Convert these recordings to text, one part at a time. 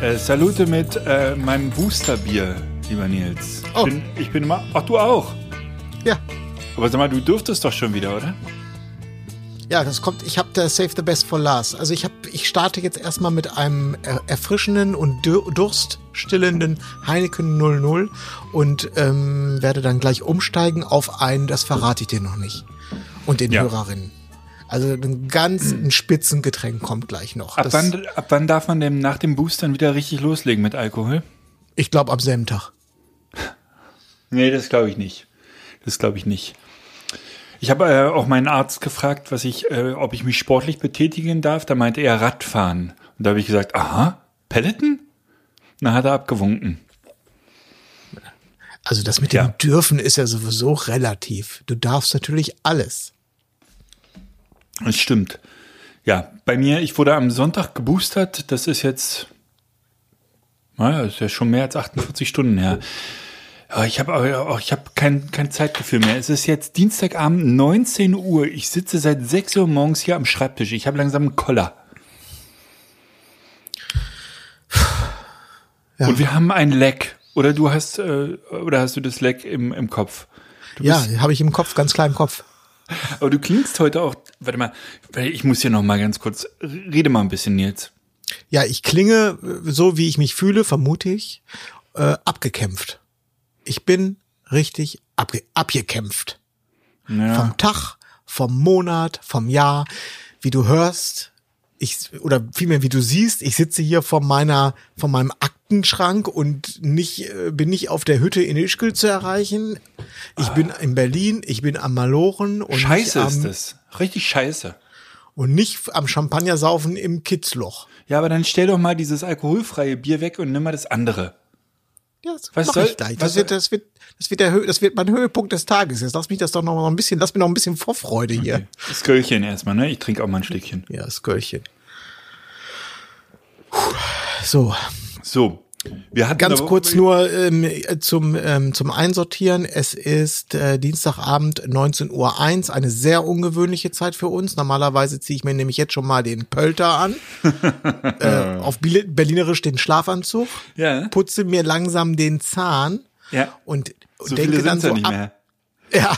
Äh, salute mit äh, meinem Boosterbier, lieber Nils. Oh. Ich, bin, ich bin immer. Ach, du auch. Ja, Aber sag mal, du dürftest doch schon wieder, oder? ja, das kommt. Ich habe da Save the Best for Last. Also ich habe, ich starte jetzt erstmal mit einem er erfrischenden und dur durststillenden Heineken 00 und ähm, werde dann gleich umsteigen auf einen. Das verrate ich dir noch nicht und den Ja. Hörerinnen. Also ein ganz ein Spitzengetränk kommt gleich noch. Ab wann, ab wann darf man denn nach dem Boostern wieder richtig loslegen mit Alkohol? Ich glaube am selben Tag. Nee, das glaube ich nicht. Das glaube ich nicht. Ich habe äh, auch meinen Arzt gefragt, was ich, äh, ob ich mich sportlich betätigen darf. Da meinte er Radfahren. Und da habe ich gesagt, aha, Pelleten? Na, hat er abgewunken. Also das mit Ja. dem Dürfen ist ja sowieso relativ. Du darfst natürlich alles. Das stimmt. Ja, bei mir, ich wurde am Sonntag geboostert. Das ist jetzt, naja, ist ja schon mehr als 48 Stunden her. Ja, ich habe auch, ich habe kein, kein Zeitgefühl mehr. Es ist jetzt Dienstagabend 19 Uhr. Ich sitze seit 6 Uhr morgens hier am Schreibtisch. Ich habe langsam einen Koller. Ja. Und wir haben ein Leck. Oder du hast, äh, oder hast du das Leck im, im Kopf? Du Ja, habe ich im Kopf, ganz klar im Kopf. Aber du klingst heute auch, warte mal, ich muss hier noch mal ganz kurz, rede mal ein bisschen, Nils. Ja, ich klinge, äh, so wie ich mich fühle, vermute ich, äh, abgekämpft. Ich bin richtig abge abgekämpft. Ja. Vom Tag, vom Monat, vom Jahr. Wie du hörst, ich, oder vielmehr wie du siehst, ich sitze hier vor meiner, vor meinem Aktenschrank und nicht, äh, bin nicht auf der Hütte in Ischgl zu erreichen. Ich bin in Berlin, ich bin am Malochen und Scheiße nicht ist am, das. Richtig scheiße. und nicht am Champagnersaufen im Kitzloch. Ja, aber dann stell doch mal dieses alkoholfreie Bier weg und nimm mal das andere. Ja, das Was mach soll- ich gleich. was Das wird, das wird, das wird der, das wird mein Höhepunkt des Tages. Jetzt lass mich das doch noch mal ein bisschen, lass mir noch ein bisschen Vorfreude hier. Das Göllchen erstmal, ne? Ich trinke auch mal ein Stückchen. Ja, das Göllchen. Puh. So, So. Wir hatten ganz kurz nur ähm, zum, ähm, zum Einsortieren. Es ist äh, Dienstagabend 19.01 Uhr, eine sehr ungewöhnliche Zeit für uns. Normalerweise ziehe ich mir nämlich jetzt schon mal den Pölter an, äh, auf Berlinerisch den Schlafanzug, Ja. putze mir langsam den Zahn Ja. und So denke dann so ab, mehr. Ja,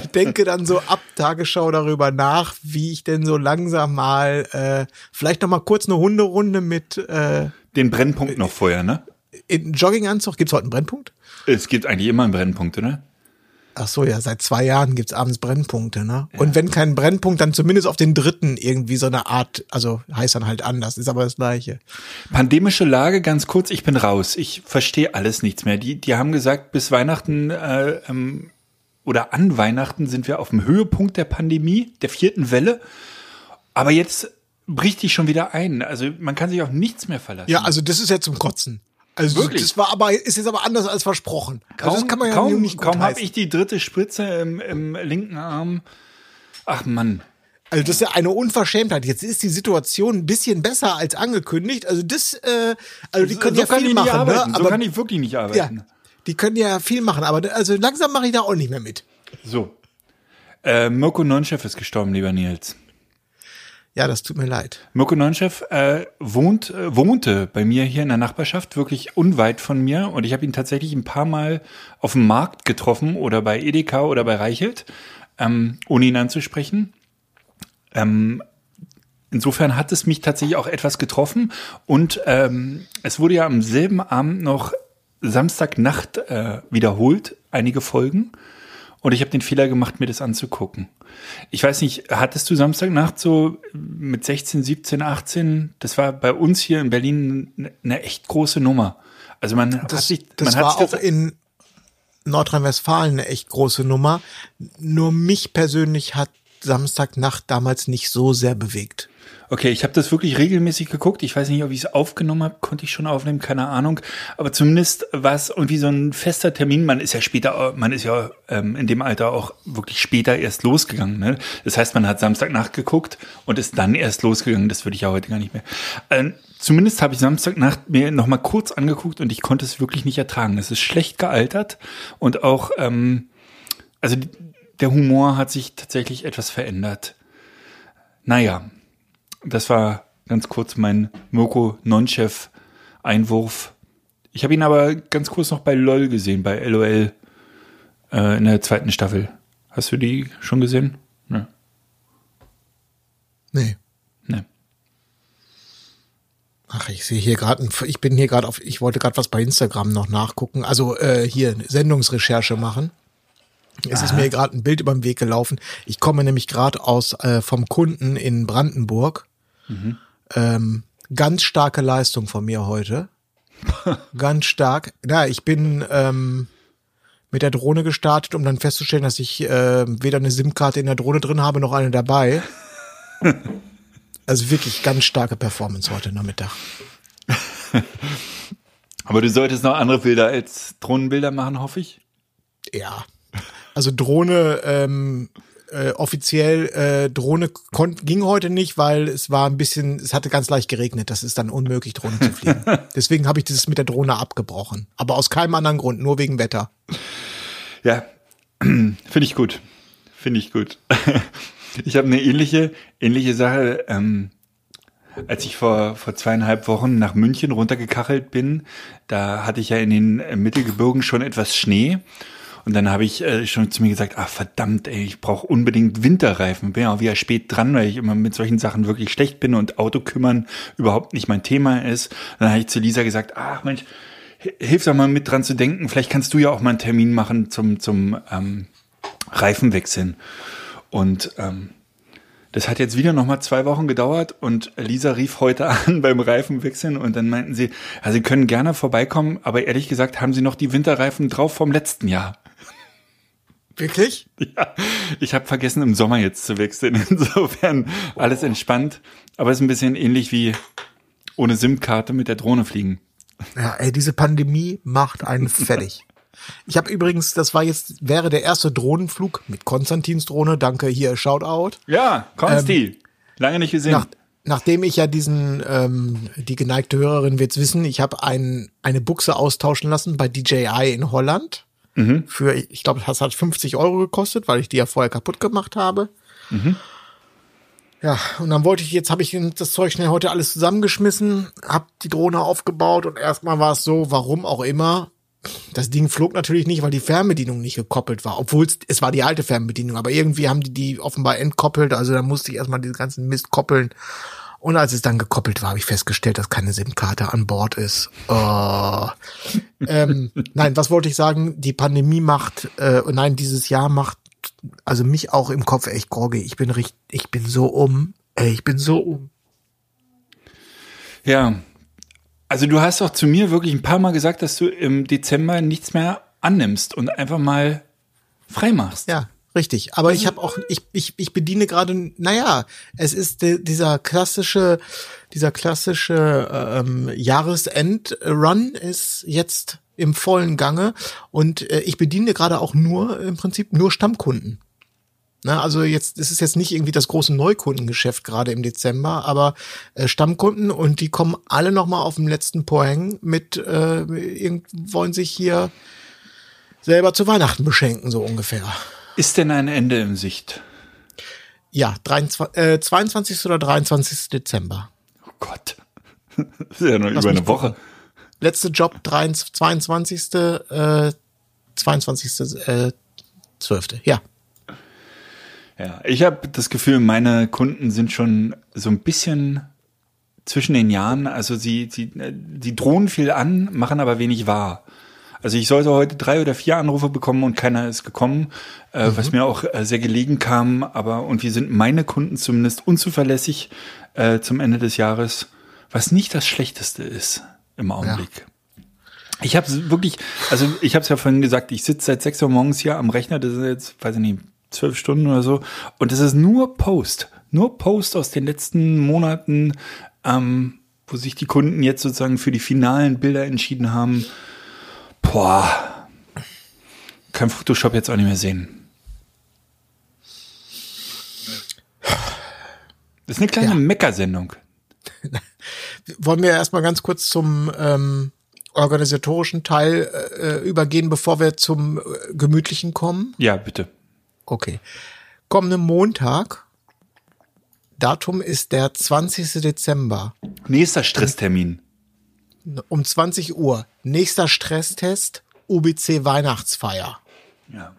ich denke dann so ab Tagesschau darüber nach, wie ich denn so langsam mal äh, vielleicht noch mal kurz eine Hunderunde mit äh, Den Brennpunkt noch vorher, ne? in Jogginganzug. Gibt's heute einen Brennpunkt? Es gibt eigentlich immer einen Brennpunkt, oder? Ach so, ja, seit zwei Jahren gibt's abends Brennpunkte, ne? Und wenn kein Brennpunkt, dann zumindest auf den dritten irgendwie so eine Art, also heißt dann halt anders, ist aber das gleiche. Pandemische Lage, ganz kurz, ich bin raus. Ich verstehe alles nichts mehr. Die, die haben gesagt, bis Weihnachten äh, ähm, oder an Weihnachten sind wir auf dem Höhepunkt der Pandemie, der vierten Welle. Aber jetzt bricht die schon wieder ein. Also man kann sich auf nichts mehr verlassen. Ja, also das ist ja zum Kotzen. Also Wirklich? das war aber ist jetzt aber anders als versprochen. kaum, also das kann man ja kaum, nicht kaum habe ich die dritte Spritze im, im linken Arm. Ach Mann. Also das ist ja eine Unverschämtheit. Jetzt ist die Situation ein bisschen besser als angekündigt. Also das, äh, also die können so ja kann viel machen, ne? So Aber kann ich wirklich nicht ja, arbeiten. die können ja viel machen. Aber also langsam mache ich da auch nicht mehr mit. So. Äh, Mirko Nonchef ist gestorben, lieber Nils. Ja, das tut mir leid. Mirko Nonchef äh, wohnt, äh, wohnte bei mir hier in der Nachbarschaft, wirklich unweit von mir. Und ich habe ihn tatsächlich ein paar Mal auf dem Markt getroffen oder bei Edeka oder bei Reichelt, ähm, ohne ihn anzusprechen. Ähm, insofern hat es mich tatsächlich auch etwas getroffen. Und ähm, es wurde ja am selben Abend noch Samstagnacht äh, wiederholt, einige Folgen. Und ich habe den Fehler gemacht, mir das anzugucken. Ich weiß nicht, hattest du Samstagnacht so mit 16, 17, 18? Das war bei uns hier in Berlin eine- echt große Nummer. Also man hat Das, sich, das man war hat sich auch in Nordrhein-Westfalen eine echt große Nummer. Nur mich persönlich hat Samstagnacht damals nicht so sehr bewegt. Okay, ich habe das wirklich regelmäßig geguckt. Ich weiß nicht, ob ich es aufgenommen habe, konnte ich schon aufnehmen, keine Ahnung. Aber zumindest war es irgendwie so ein fester Termin. Man ist ja später, man ist ja ähm, in dem Alter auch wirklich später erst losgegangen. Ne? Das heißt, man hat Samstagnacht geguckt und ist dann erst losgegangen. Das würde ich ja heute gar nicht mehr. Ähm, zumindest habe ich Samstagnacht mir noch mal kurz angeguckt und ich konnte es wirklich nicht ertragen. Es ist schlecht gealtert und auch, ähm, also der Humor hat sich tatsächlich etwas verändert. Naja, das war ganz kurz mein Mirko Nonchef Einwurf. Ich habe ihn aber ganz kurz noch bei LOL gesehen, bei LOL äh, in der zweiten Staffel. Hast du die schon gesehen? Ne. Nee. Ne. Ach, ich sehe hier gerade, ich bin hier gerade auf, ich wollte gerade was bei Instagram noch nachgucken, also äh, hier Sendungsrecherche machen. Es ist mir gerade ein Bild über den Weg gelaufen. Ich komme nämlich gerade aus äh, vom Kunden in Brandenburg. Ähm, ganz starke Leistung von mir heute. ganz stark. Ja, ich bin ähm, mit der Drohne gestartet, um dann festzustellen, dass ich äh, weder eine SIM-Karte in der Drohne drin habe, noch eine dabei. also wirklich ganz starke Performance heute Nachmittag. Aber du solltest noch andere Bilder als Drohnenbilder machen, hoffe ich. Ja. Also Drohne, ähm, äh, offiziell äh, Drohne ging heute nicht, weil es war ein bisschen, es hatte ganz leicht geregnet. Das ist dann unmöglich, Drohne zu fliegen. Deswegen habe ich das mit der Drohne abgebrochen. Aber aus keinem anderen Grund, nur wegen Wetter. Ja, finde ich gut. Finde ich gut. ich habe eine ähnliche, ähnliche Sache. Ähm, als ich vor, vor zweieinhalb Wochen nach München runtergekachelt bin, da hatte ich ja in den Mittelgebirgen schon etwas Schnee. Und dann habe ich äh, schon zu mir gesagt, ach verdammt, ey, ich brauche unbedingt Winterreifen. Bin ja auch wieder spät dran, weil ich immer mit solchen Sachen wirklich schlecht bin und Auto kümmern überhaupt nicht mein Thema ist. dann habe ich zu Lisa gesagt, ach Mensch, hilf doch mal mit dran zu denken. Vielleicht kannst du ja auch mal einen Termin machen zum, zum ähm, Reifenwechseln. Und ähm, das hat jetzt wieder noch mal zwei Wochen gedauert und Lisa rief heute an beim Reifenwechseln und dann meinten sie, ja, sie können gerne vorbeikommen, aber ehrlich gesagt haben sie noch die Winterreifen drauf vom letzten Jahr. Wirklich? Ja, ich habe vergessen, im Sommer jetzt zu wechseln. Insofern alles entspannt. Aber es ist ein bisschen ähnlich wie ohne SIM-Karte mit der Drohne fliegen. Ja, ey, diese Pandemie macht einen fertig. Ich habe übrigens, das war jetzt, wäre der erste Drohnenflug mit Konstantins Drohne. Danke hier, Shoutout. Ja, Konsti. Ähm, Lange nicht gesehen. Nach, nachdem ich ja diesen, ähm, die geneigte Hörerin wird's wissen, ich habe ein, eine Buchse austauschen lassen bei DJI in Holland. Mhm. Für, ich glaube, das hat 50 Euro gekostet, weil ich die ja vorher kaputt gemacht habe. Mhm. Ja, und dann wollte ich, jetzt habe ich das Zeug schnell heute alles zusammengeschmissen, hab die Drohne aufgebaut und erstmal war es so, warum auch immer, das Ding flog natürlich nicht, weil die Fernbedienung nicht gekoppelt war, obwohl es, es war die alte Fernbedienung, aber irgendwie haben die die offenbar entkoppelt, also da musste ich erstmal diesen ganzen Mist koppeln. Und als es dann gekoppelt war, habe ich festgestellt, dass keine SIM-Karte an Bord ist. Oh. ähm, nein, was wollte ich sagen? Die Pandemie macht, äh, nein, dieses Jahr macht also mich auch im Kopf echt groggy. Ich bin richtig, ich bin so um. Ey, ich bin so um. Ja. Also du hast doch zu mir wirklich ein paar Mal gesagt, dass du im Dezember nichts mehr annimmst und einfach mal frei machst. Ja, Richtig, aber ich habe auch, ich, ich, ich bediene gerade, naja, es ist de, dieser klassische, dieser klassische ähm, Jahresend-Run ist jetzt im vollen Gange und äh, ich bediene gerade auch nur im Prinzip nur Stammkunden. Na, also jetzt es ist jetzt nicht irgendwie das große Neukundengeschäft gerade im Dezember, aber äh, Stammkunden und die kommen alle noch mal auf dem letzten Poeng mit äh, wollen sich hier selber zu Weihnachten beschenken so ungefähr. Ist denn ein Ende in Sicht? Ja, 23, äh, 22. oder 23. Dezember. Oh Gott. Das ist ja noch Lass über eine Woche. Letzte Job 23, 22. Äh, 22. Äh, 12. Ja. Ja, ich habe das Gefühl, meine Kunden sind schon so ein bisschen zwischen den Jahren. Also sie, sie, sie drohen viel an, machen aber wenig wahr. Also ich sollte heute drei oder vier Anrufe bekommen und keiner ist gekommen, äh, mhm. was mir auch äh, sehr gelegen kam. Aber und wie sind meine Kunden zumindest unzuverlässig äh, zum Ende des Jahres, was nicht das Schlechteste ist im Augenblick. Ja. Ich habe wirklich, also ich habe es ja vorhin gesagt, ich sitze seit sechs Uhr morgens hier am Rechner, das ist jetzt, weiß ich nicht, zwölf Stunden oder so, und es ist nur Post. nur Posts aus den letzten Monaten, ähm, wo sich die Kunden jetzt sozusagen für die finalen Bilder entschieden haben. Boah, kann Photoshop jetzt auch nicht mehr sehen. Das ist eine kleine Ja. Meckersendung. Wollen wir erstmal ganz kurz zum ähm, organisatorischen Teil äh, übergehen, bevor wir zum äh, gemütlichen kommen? Ja, bitte. Okay. Kommenden Montag, Datum ist der 20. Dezember, Nächster Stresstermin. Um 20 Uhr. Nächster Stresstest, UBC Weihnachtsfeier. Ja.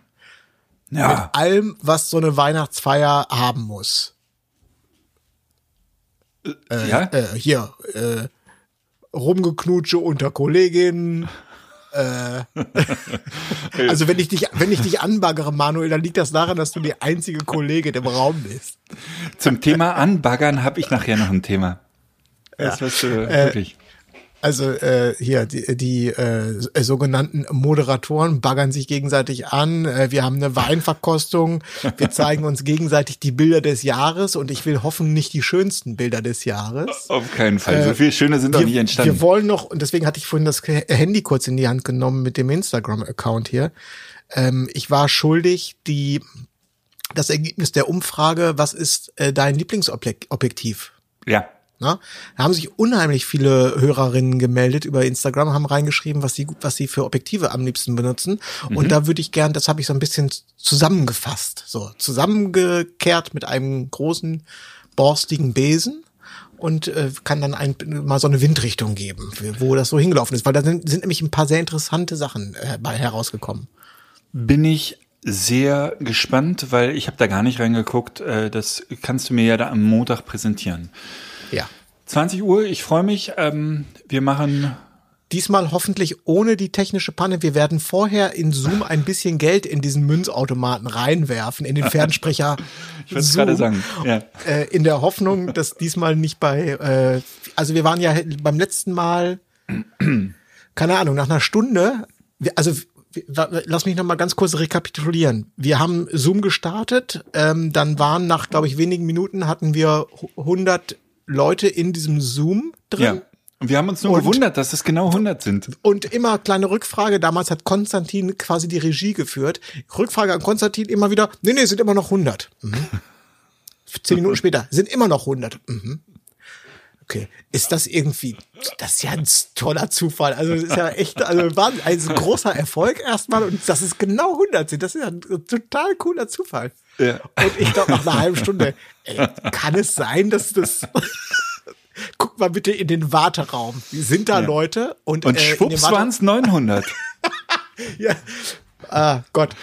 Ja. Allem, was so eine Weihnachtsfeier haben muss. ja? Äh, hier, äh, Rumgeknutsche unter Kolleginnen. Äh, also wenn ich dich, wenn ich dich anbaggere, Manuel, dann liegt das daran, dass du die einzige Kollegin im Raum bist. Zum Thema Anbaggern habe ich nachher noch ein Thema. Das weißt du wirklich. Also äh, hier die, die äh, sogenannten Moderatoren baggern sich gegenseitig an. Äh, wir haben eine Weinverkostung. Wir zeigen uns gegenseitig die Bilder des Jahres und ich will hoffen nicht die schönsten Bilder des Jahres. Auf keinen Fall. so viele schöne sind doch wir, nicht entstanden. Wir wollen noch, und deswegen hatte ich vorhin das Handy kurz in die Hand genommen mit dem Instagram-Account hier. Ähm, ich war schuldig, die das Ergebnis der Umfrage, was ist äh, dein Lieblingsobjektiv? ja. Na? Da haben sich unheimlich viele Hörerinnen gemeldet über Instagram, haben reingeschrieben, was sie, was sie für Objektive am liebsten benutzen. Und da würde ich gern, das habe ich so ein bisschen zusammengefasst, so zusammengekehrt mit einem großen borstigen Besen und äh, kann dann ein, mal so eine Windrichtung geben, wo das so hingelaufen ist, weil da sind, sind nämlich ein paar sehr interessante Sachen äh, bei herausgekommen. Bin ich sehr gespannt, weil ich habe da gar nicht reingeguckt. Äh, Das kannst du mir ja da am Montag präsentieren. Ja. 20 Uhr, ich freue mich. Ähm, Wir machen Diesmal hoffentlich ohne die technische Panne. Wir werden vorher in Zoom ein bisschen Geld in diesen Münzautomaten reinwerfen, in den Fernsprecher. Ich es gerade sagen. Ja. Äh, in der Hoffnung, dass diesmal nicht bei, äh, also wir waren ja beim letzten Mal, keine Ahnung, nach einer Stunde, also lass mich noch mal ganz kurz rekapitulieren. Wir haben Zoom gestartet, ähm, dann waren nach, glaube ich, wenigen Minuten hatten wir 100 Leute in diesem Zoom drin. ja. Und wir haben uns nur Und- gewundert, dass es genau 100 sind. Und immer kleine Rückfrage, damals hat Konstantin quasi die Regie geführt. Rückfrage an Konstantin immer wieder, nee, nee, sind immer noch 100. Mhm. Zehn Minuten später, sind immer noch 100. Mhm. Okay, ist das irgendwie, das ist ja ein toller Zufall. Also das ist ja echt, also war ein großer Erfolg erstmal und dass es genau 100 sind, das ist ja ein total cooler Zufall. Ja. Und ich glaube nach einer halben Stunde, ey, kann es sein, dass das Guck mal bitte in den Warteraum. Sind da Ja. Leute und, Und äh, schwupps waren es 900. ja. Ah, Gott.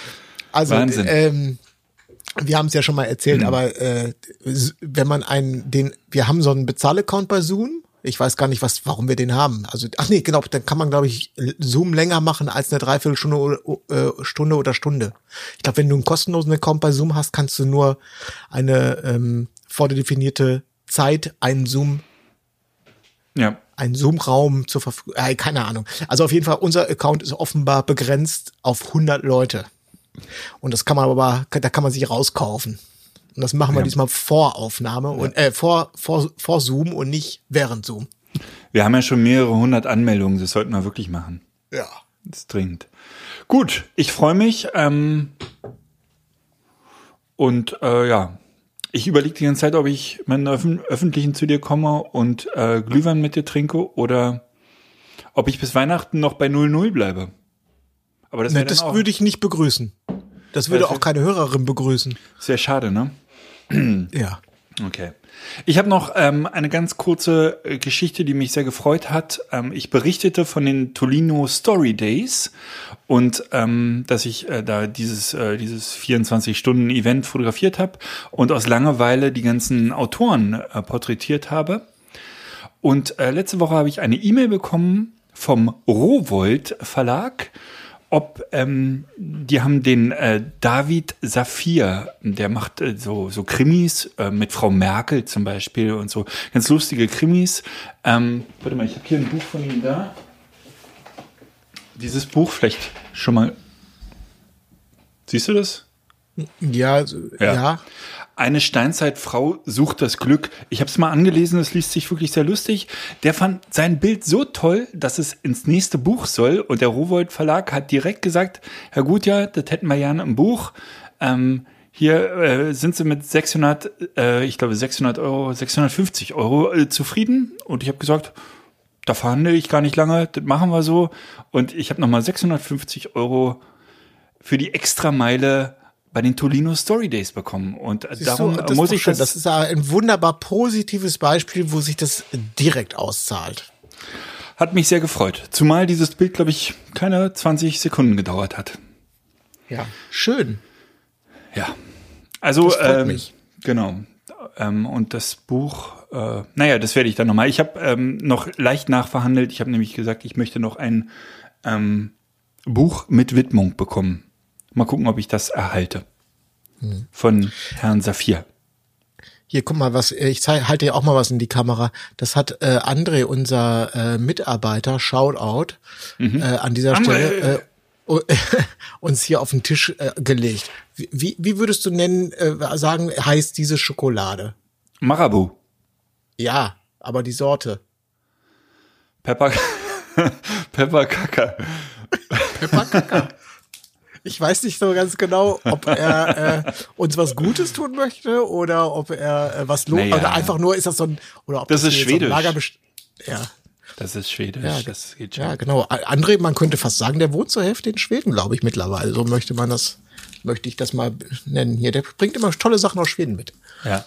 Also, Wahnsinn. ähm, wir haben es ja schon mal erzählt, aber äh, wenn man einen, den, wir haben so einen Bezahlaccount bei Zoom. Ich weiß gar nicht, was, warum wir den haben. Also, ach nee, genau, dann kann man, glaube ich, Zoom länger machen als eine Dreiviertelstunde oder, äh, Stunde oder Stunde. Ich glaube, wenn du einen kostenlosen Account bei Zoom hast, kannst du nur eine ähm, vordefinierte Zeit einen Zoom ja. ein Zoom-Raum zur Verfügung. Äh, keine Ahnung. Also auf jeden Fall, unser Account ist offenbar begrenzt auf 100 Leute. Und das kann man aber, da kann man sich rauskaufen. Und das machen wir diesmal vor Aufnahme und äh, vor, vor, vor Zoom und nicht während Zoom. Wir haben ja schon mehrere hundert Anmeldungen, das sollten wir wirklich machen. Ja. Das ist dringend. Gut, ich freue mich. Ähm, und äh, ja, ich überlege die ganze Zeit, ob ich meinen Öffn öffentlichen zu dir komme und äh, Glühwein mit dir trinke oder ob ich bis Weihnachten noch bei 00 bleibe. Aber das Ne, wäre das würde ich nicht begrüßen. Das würde auch keine Hörerin begrüßen. sehr schade, ne? Ja. Okay. Ich habe noch ähm, eine ganz kurze äh, Geschichte, die mich sehr gefreut hat. Ähm, ich berichtete von den Tolino Story Days und ähm, dass ich äh, da dieses, äh, dieses 24-Stunden-Event fotografiert habe und aus Langeweile die ganzen Autoren äh, porträtiert habe. Und äh, letzte Woche habe ich eine E-Mail bekommen vom Rowold Verlag, ob ähm, die haben den äh, David Saphir, der macht äh, so so Krimis äh, mit Frau Merkel zum Beispiel und so ganz lustige Krimis. Ähm, warte mal, ich habe hier ein Buch von ihm da. Dieses Buch vielleicht schon mal. Siehst du das? Ja, Ja. ja. Eine Steinzeitfrau sucht das Glück. Ich habe es mal angelesen, es liest sich wirklich sehr lustig. Der fand sein Bild so toll, dass es ins nächste Buch soll. Und der Rowold Verlag hat direkt gesagt, Herr Gutjahr, das hätten wir gerne im Buch. Ähm, hier äh, sind sie mit 600, äh, ich glaube 600 Euro, 650 Euro äh, zufrieden. Und ich habe gesagt, da verhandle ich gar nicht lange, das machen wir so. Und ich habe nochmal 650 Euro für die Extrameile bei den Tolino Story Days bekommen. Und Siehst darum du, das muss ich das, das ist ein wunderbar positives Beispiel, wo sich das direkt auszahlt. hat mich sehr gefreut. Zumal dieses Bild, glaube ich, keine 20 Sekunden gedauert hat. Ja. Schön. Ja. Also, ähm, mich. genau. Ähm, und das Buch, äh, naja, das werde ich dann nochmal. Ich habe ähm, noch leicht nachverhandelt. Ich habe nämlich gesagt, ich möchte noch ein ähm, Buch mit Widmung bekommen. Mal gucken, ob ich das erhalte. Hm. Von Herrn Saphir. Hier, guck mal, was ich zeig, halte dir auch mal was in die Kamera. Das hat äh, André, unser äh, Mitarbeiter, Shoutout, äh, an dieser André. Stelle äh, uns hier auf den Tisch äh, gelegt. Wie, wie, würdest du nennen, äh, sagen, heißt diese Schokolade? Marabu. Ja, aber die Sorte. Pepper, Pepper Kacker. Pepperkacker. Ich weiß nicht so ganz genau, ob er äh, uns was Gutes tun möchte oder ob er äh, was lo Naja. oder einfach nur ist das so ein oder ob Das ist so ein schwedisch. Lagerbest- ja. Das ist schwedisch. Ja, das geht schon. Ja, genau. André, man könnte fast sagen, der wohnt zur Hälfte in Schweden, glaube ich, mittlerweile. So möchte man das, möchte ich das mal nennen hier. Der bringt immer tolle Sachen aus Schweden mit. Ja.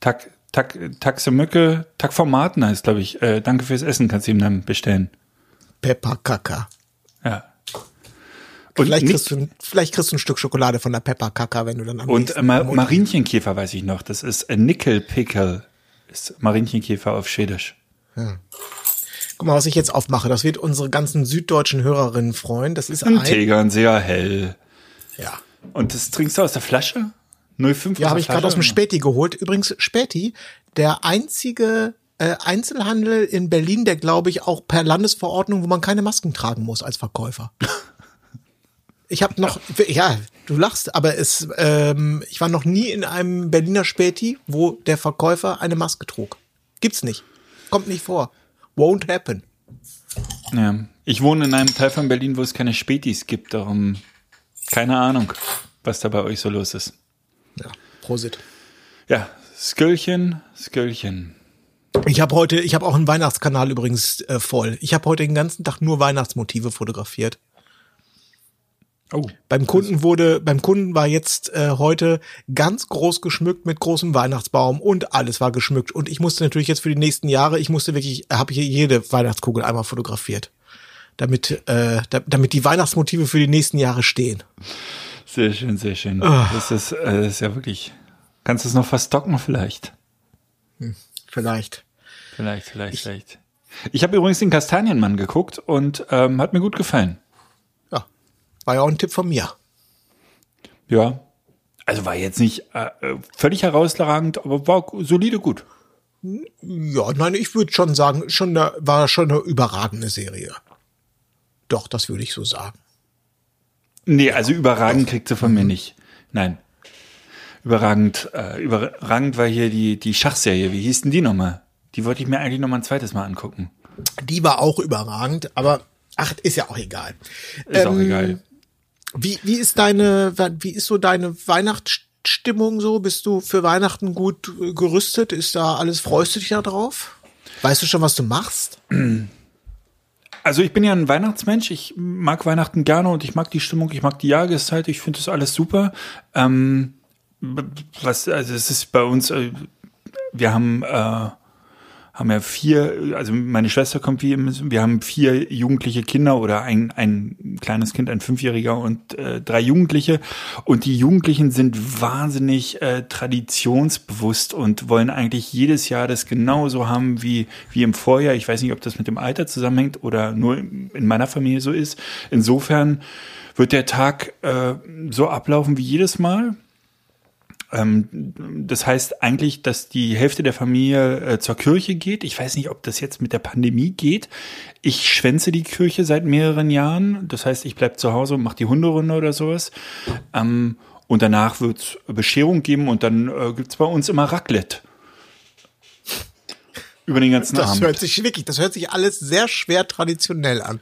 Tak, tak, Taxemücke, Takformaten heißt, glaube ich. Äh, danke fürs Essen, kannst du ihm dann bestellen. Peppa Kaka. Ja. Und, Vielleicht nicht- kriegst, du, ein- vielleicht kriegst du ein Stück Schokolade von der Peppa Kaka, wenn du dann am und äh, Ma Marienchenkäfer weiß ich noch. Das ist äh, Nickelpickel. Ist Marienchenkäfer auf Schwedisch. Guck mal, was ich jetzt aufmache. Das wird unsere ganzen süddeutschen Hörerinnen freuen. Das ist Ein ein, Tegern, sehr hell. ja. Und das trinkst du aus der Flasche? 05 Ja, habe ich gerade aus dem Späti geholt. Übrigens, Späti, der einzige äh, Einzelhandel in Berlin, der glaube ich auch per Landesverordnung, wo man keine Masken tragen muss als Verkäufer. Ich habe noch, ja, du lachst, aber es, ähm, ich war noch nie in einem Berliner Späti, wo der Verkäufer eine Maske trug. Gibt's nicht. Kommt nicht vor. Won't happen. Ja. Ich wohne in einem Teil von Berlin, wo es keine Spätis gibt. Darum keine Ahnung, was da bei euch so los ist. Ja, Prosit. Ja, Skölchen, Skölchen. Ich habe heute, ich habe auch einen Weihnachtskanal übrigens äh, voll. Ich habe heute den ganzen Tag nur Weihnachtsmotive fotografiert. Oh. Beim Kunden wurde, beim Kunden war jetzt äh, heute ganz groß geschmückt mit großem Weihnachtsbaum und alles war geschmückt. Und ich musste natürlich jetzt für die nächsten Jahre, ich musste wirklich, habe hier jede Weihnachtskugel einmal fotografiert, damit, äh, da, damit die Weihnachtsmotive für die nächsten Jahre stehen. Sehr schön, sehr schön. Ah. Das, ist, äh, das ist ja wirklich. Kannst du es noch verstocken vielleicht? Vielleicht. Vielleicht, vielleicht, vielleicht. Ich habe übrigens den Kastanienmann geguckt und ähm, hat mir gut gefallen. Ja, war ja auch ein Tipp von mir. Ja. Also war jetzt nicht äh, völlig herausragend, aber war solide gut. Ja, nein, ich würde schon sagen, schon eine, war schon eine überragende Serie. Doch, das würde ich so sagen. Nee, also überragend kriegt sie von mir nicht. Nein. Überragend, äh, überragend war hier die, die Schachserie. Wie hieß denn die nochmal? Die wollte ich mir eigentlich nochmal ein zweites Mal angucken. Die war auch überragend, aber ach, ist ja auch egal. Ist auch Ähm, egal. Wie, wie ist deine, wie ist so deine Weihnachtsstimmung so? Bist du für Weihnachten gut äh, gerüstet? Ist da alles, freust du dich da drauf? Weißt du schon, was du machst? Also ich bin ja ein Weihnachtsmensch. Ich mag Weihnachten gerne und ich mag die Stimmung, ich mag die Jahreszeit. Ich finde das alles super. Ähm, was, also es ist bei uns, äh, wir haben, äh, haben ja vier, also meine Schwester kommt wie wir haben vier jugendliche Kinder oder ein, ein kleines Kind, ein Fünfjähriger und äh, drei Jugendliche. Und die Jugendlichen sind wahnsinnig äh, traditionsbewusst und wollen eigentlich jedes Jahr das genauso haben wie, wie im Vorjahr. Ich weiß nicht, ob das mit dem Alter zusammenhängt oder nur in meiner Familie so ist. Insofern wird der Tag äh, so ablaufen wie jedes Mal. Ähm, das heißt eigentlich, dass die Hälfte der Familie äh, zur Kirche geht. Ich weiß nicht, ob das jetzt mit der Pandemie geht. Ich schwänze die Kirche seit mehreren Jahren. Das heißt, ich bleib zu Hause und mache die Hunderunde oder sowas. Ähm, Und danach wird's Bescherung geben und dann äh, gibt's bei uns immer Raclette. Über den ganzen Das Abend. hört sich wirklich, das hört sich alles sehr schwer traditionell an.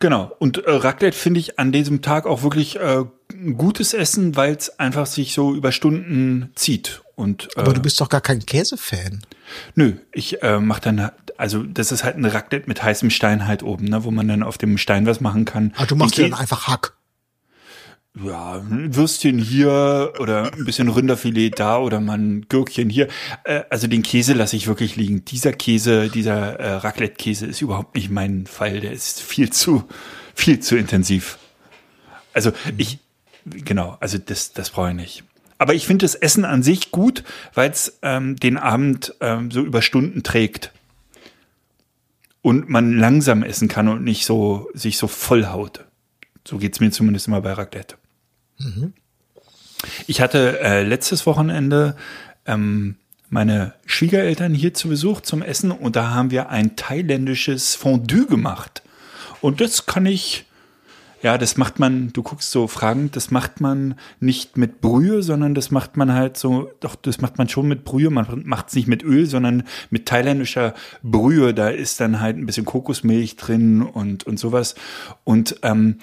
Genau. Und äh, Raclette finde ich an diesem Tag auch wirklich äh, ein gutes Essen, weil es einfach sich so über Stunden zieht. Und äh, Aber du bist doch gar kein Käsefan. nö, ich äh, mache dann, also das ist halt ein Raclette mit heißem Stein halt oben, ne, wo man dann auf dem Stein was machen kann. Ah, du machst dir dann einfach Hack. ja, ein Würstchen hier oder ein bisschen Rinderfilet da oder mal ein Gürkchen hier. Äh, also den Käse lasse ich wirklich liegen. Dieser Käse, dieser äh, Raclette-Käse ist überhaupt nicht mein Fall. Der ist viel zu, viel zu intensiv. Also ich, genau, also das, das brauche ich nicht. Aber ich finde das Essen an sich gut, weil es ähm, den Abend ähm, so über Stunden trägt. Und man langsam essen kann und nicht so sich so vollhaut. So geht's mir zumindest immer bei Raclette. Ich hatte äh, letztes Wochenende ähm, meine Schwiegereltern hier zu Besuch zum Essen und da haben wir ein thailändisches Fondue gemacht. Und das kann ich, ja, das macht man, du guckst so fragend, das macht man nicht mit Brühe, sondern das macht man halt so, doch, das macht man schon mit Brühe, man macht es nicht mit Öl, sondern mit thailändischer Brühe. Da ist dann halt ein bisschen Kokosmilch drin und, und sowas. Und ähm,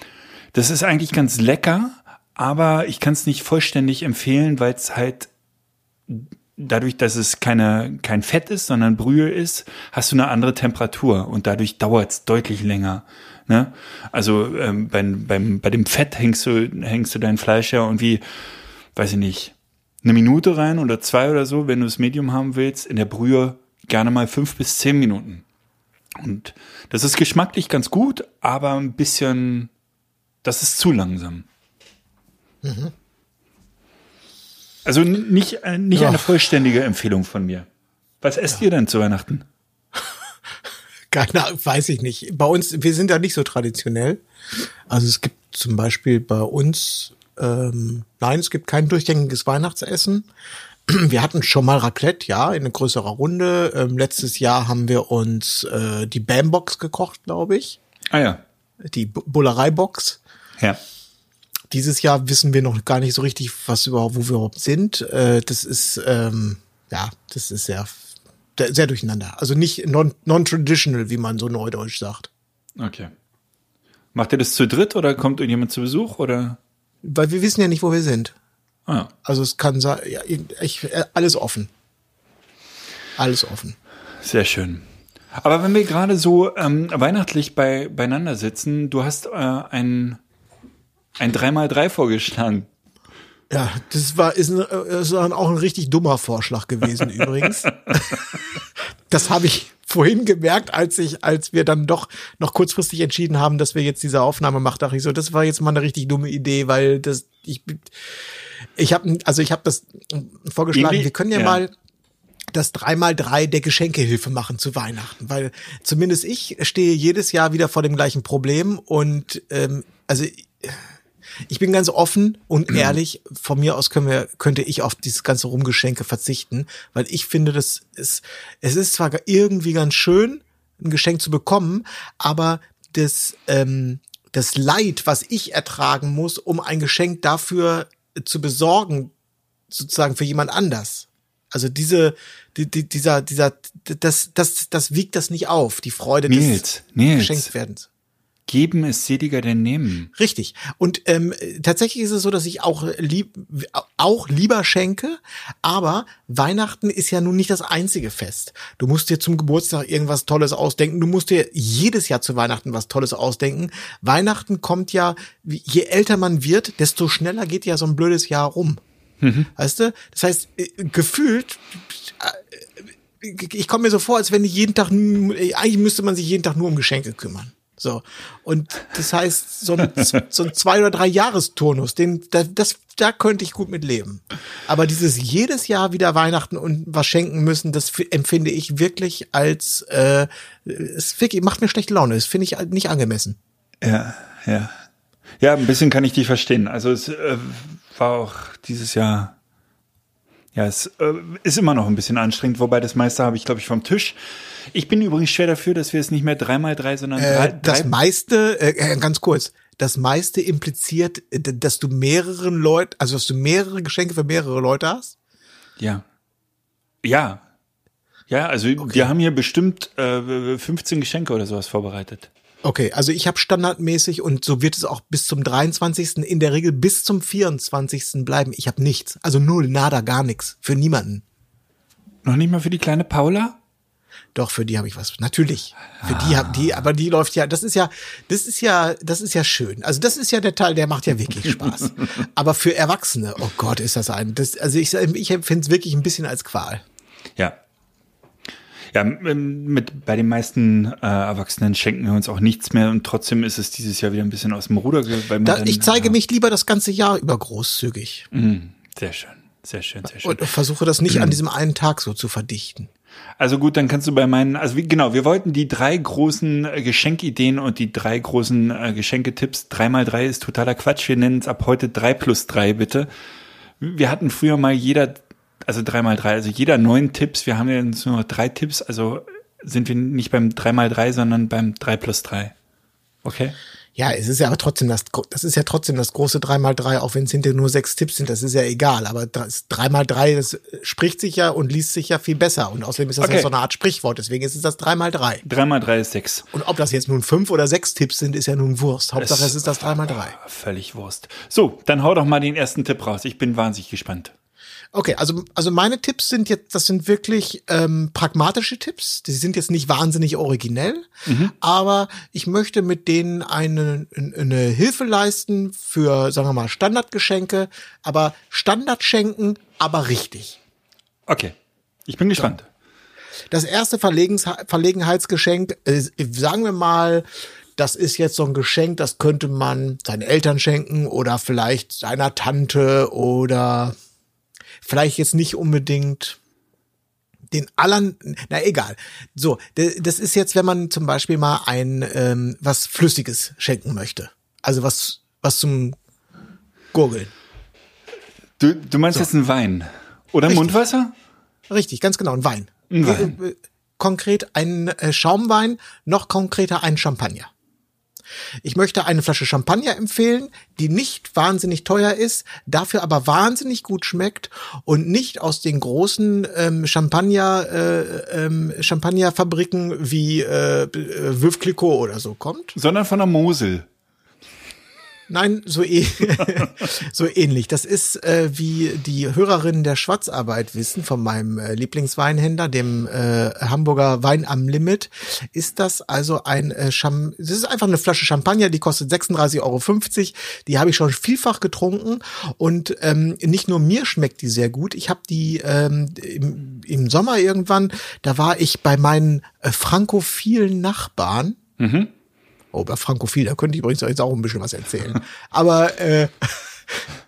das ist eigentlich ganz lecker, aber ich kann es nicht vollständig empfehlen, weil es halt dadurch, dass es keine, kein Fett ist, sondern Brühe ist, hast du eine andere Temperatur und dadurch dauert es deutlich länger. Ne? Also ähm, beim, beim, bei dem Fett hängst du, hängst du dein Fleisch ja irgendwie, weiß ich nicht, eine Minute rein oder zwei oder so, wenn du es Medium haben willst. In der Brühe gerne mal fünf bis zehn Minuten. Und das ist geschmacklich ganz gut, aber ein bisschen, das ist zu langsam. Also n- nicht, äh, nicht Ja. eine vollständige Empfehlung von mir. Was esst ihr denn zu Weihnachten? Keine Ahnung, weiß ich nicht. Bei uns, wir sind da nicht so traditionell. Also es gibt zum Beispiel bei uns, ähm, nein, es gibt kein durchgängiges Weihnachtsessen. Wir hatten schon mal Raclette, ja, in einer größerer Runde. Ähm, letztes Jahr haben wir uns äh, die Bambox gekocht, glaube ich. Ah ja. Die Bu- Bullereibox. Ja. Dieses Jahr wissen wir noch gar nicht so richtig, was überhaupt, wo wir überhaupt sind. Äh, das ist, ähm, ja, das ist sehr, sehr durcheinander. Also nicht non- non-traditional, wie man so neudeutsch sagt. Okay. Macht ihr das zu dritt oder kommt irgendjemand zu Besuch oder? Weil wir wissen ja nicht, wo wir sind. Ah, Also es kann sein, ja, ich, äh, alles offen. Alles offen. sehr schön. Aber wenn wir gerade so ähm, weihnachtlich bei, beieinander sitzen, du hast äh, ein, ein 3x3 vorgeschlagen. Ja, das war, ist, ein, äh, ist dann auch ein richtig dummer Vorschlag gewesen übrigens. Das habe ich vorhin gemerkt, als ich, als wir dann doch noch kurzfristig entschieden haben, dass wir jetzt diese Aufnahme machen, dachte ich so, das war jetzt mal eine richtig dumme Idee, weil das, ich, ich habe, also ich habe das vorgeschlagen, Irgendwie- wir können ja, ja. mal das 3x3 der Geschenkehilfe machen zu Weihnachten, weil zumindest ich stehe jedes Jahr wieder vor dem gleichen Problem und ähm, also ich bin ganz offen und ehrlich. Von mir aus können wir, könnte ich auf dieses ganze Rumgeschenke verzichten, weil ich finde, das ist, es ist zwar irgendwie ganz schön, ein Geschenk zu bekommen, aber das, ähm, das Leid, was ich ertragen muss, um ein Geschenk dafür zu besorgen, sozusagen für jemand anders. Also diese, die, die, dieser, dieser, das, das, das wiegt das nicht auf, die Freude Nils, des Nils. Geschenktwerdens. Geben ist seliger denn nehmen. Richtig. Und ähm, tatsächlich ist es so, dass ich auch, lieb, auch lieber schenke, aber Weihnachten ist ja nun nicht das einzige Fest. Du musst dir zum Geburtstag irgendwas Tolles ausdenken. Du musst dir jedes Jahr zu Weihnachten was Tolles ausdenken. Weihnachten kommt ja, je älter man wird, desto schneller geht ja so ein blödes Jahr rum. Weißt du? Das heißt, äh, gefühlt äh, ich komme mir so vor, als wenn ich jeden Tag, eigentlich müsste man sich jeden Tag nur um Geschenke kümmern. So. Und das heißt, so ein, so ein zwei oder drei Jahresturnus, den, da, das, da könnte ich gut mit leben. Aber dieses jedes Jahr wieder Weihnachten und was schenken müssen, das empfinde ich wirklich als, äh, es wirklich, macht mir schlechte Laune. Das finde ich nicht angemessen. Ja, ja. Ja, ein bisschen kann ich dich verstehen. Also es äh, war auch dieses Jahr, ja, es äh, ist immer noch ein bisschen anstrengend, wobei das meiste habe ich, glaube ich, vom Tisch. Ich bin übrigens schwer dafür, dass wir es nicht mehr dreimal drei, sondern drei, Äh, das drei meiste, äh, äh, ganz kurz, das meiste impliziert, äh, dass du mehreren Leuten, also dass du mehrere Geschenke für mehrere Leute hast? Ja. Ja. Ja, also wir haben hier bestimmt äh, 15 Geschenke oder sowas vorbereitet. Okay, also ich habe standardmäßig und so wird es auch bis zum 23. in der Regel bis zum 24. bleiben. Ich habe nichts. Also null, nada, gar nichts. Für niemanden. Noch nicht mal für die kleine Paula? Doch, für die habe ich was. Natürlich. Für die hab die, aber die läuft ja, das ist ja, das ist ja, das ist ja schön. Also das ist ja der Teil, der macht ja wirklich Spaß. aber für Erwachsene, oh Gott, ist das ein. Das, also ich, ich empfinde es wirklich ein bisschen als Qual. Ja. Ja, m- mit, bei den meisten äh, Erwachsenen schenken wir uns auch nichts mehr und trotzdem ist es dieses Jahr wieder ein bisschen aus dem Ruder, weil Da, dann, ich zeige äh, mich lieber das ganze Jahr über großzügig Sehr schön, sehr schön, sehr schön. und versuche das nicht an diesem einen Tag so zu verdichten. Also gut, dann kannst du bei meinen, also wie, genau, wir wollten die drei großen äh, Geschenkideen und die drei großen äh, Geschenketipps. Drei mal drei ist totaler Quatsch. Wir nennen es ab heute drei plus drei, bitte. Wir hatten früher mal jeder, also drei mal drei, also jeder neun Tipps. Wir haben jetzt nur drei Tipps, also sind wir nicht beim drei mal drei, sondern beim drei plus drei. Okay? Ja, es ist ja aber trotzdem das, das ist ja trotzdem das große 3x3, auch wenn es hinterher nur sechs Tipps sind, das ist ja egal. Aber das 3x3, das spricht sich ja und liest sich ja viel besser. Und außerdem ist das Okay. ja so eine Art Sprichwort, deswegen ist es das 3x3. Drei mal drei ist sechs. Und ob das jetzt nun fünf oder sechs Tipps sind, ist ja nun Wurst. Hauptsache es ist das 3x3. Völlig Wurst. So, dann hau doch mal den ersten Tipp raus. Ich bin wahnsinnig gespannt. Okay, also, also meine Tipps sind jetzt, das sind wirklich ähm, pragmatische Tipps. Die sind jetzt nicht wahnsinnig originell, aber ich möchte mit denen eine, eine Hilfe leisten für, sagen wir mal, Standardgeschenke, aber Standardschenken, aber richtig. Okay. Ich bin gespannt. Das erste Verlegens Verlegenheitsgeschenk, äh, sagen wir mal, das ist jetzt so ein Geschenk, das könnte man seinen Eltern schenken oder vielleicht seiner Tante oder vielleicht jetzt nicht unbedingt den allern, na egal. So, das ist jetzt, wenn man zum Beispiel mal ein ähm, was Flüssiges schenken möchte. Also was, was zum Gurgeln. Du, du meinst jetzt einen Wein. Oder Richtig. Mundwasser? Richtig, ganz genau, ein Wein. Ein Wein. Äh, äh, Konkret ein äh, Schaumwein, noch konkreter ein Champagner. Ich möchte eine Flasche Champagner empfehlen, die nicht wahnsinnig teuer ist, dafür aber wahnsinnig gut schmeckt und nicht aus den großen ähm, Champagner äh, ähm, Champagnerfabriken wie äh, äh, Veuve Clicquot oder so kommt. Sondern von der Mosel. Nein, so, eh so ähnlich. Das ist, äh, wie die Hörerinnen der Schwarzarbeit wissen, von meinem äh, Lieblingsweinhändler, dem äh, Hamburger Wein am Limit, ist das also ein äh, Cham das ist einfach eine Flasche Champagner, die kostet 36,50 Euro. Die habe ich schon vielfach getrunken und ähm, nicht nur mir schmeckt die sehr gut. Ich habe die ähm, im, im Sommer irgendwann, da war ich bei meinen äh, frankophilen Nachbarn. Oh, bei Frankophil, da könnte ich übrigens jetzt auch ein bisschen was erzählen. Aber äh,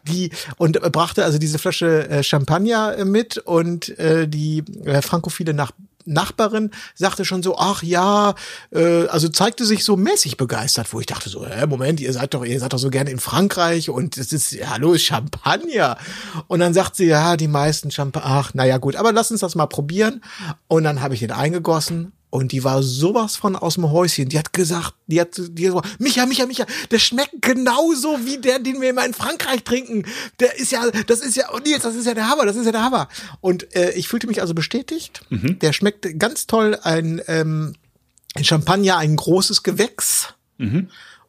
die und brachte also diese Flasche äh, Champagner äh, mit und äh, die äh, frankophile Nach Nachbarin sagte schon so, ach ja, äh, also zeigte sich so mäßig begeistert, wo ich dachte so, hä, Moment, ihr seid doch, ihr seid doch so gerne in Frankreich und es ist, ja, hallo, ist Champagner. Und dann sagt sie, ja, die meisten Champagner, ach, naja, gut, aber lass uns das mal probieren. Und dann habe ich den eingegossen und die war sowas von aus dem Häuschen. Die hat gesagt, die hat, die hat so, Micha, Micha, Micha, der schmeckt genauso wie der, den wir immer in Frankreich trinken. Der ist ja, das ist ja, oh Nils, das ist ja der Hammer, das ist ja der Hammer. Und äh, ich fühlte mich also bestätigt. Der schmeckt ganz toll. Ein, ähm, ein Champagner, ein großes Gewächs.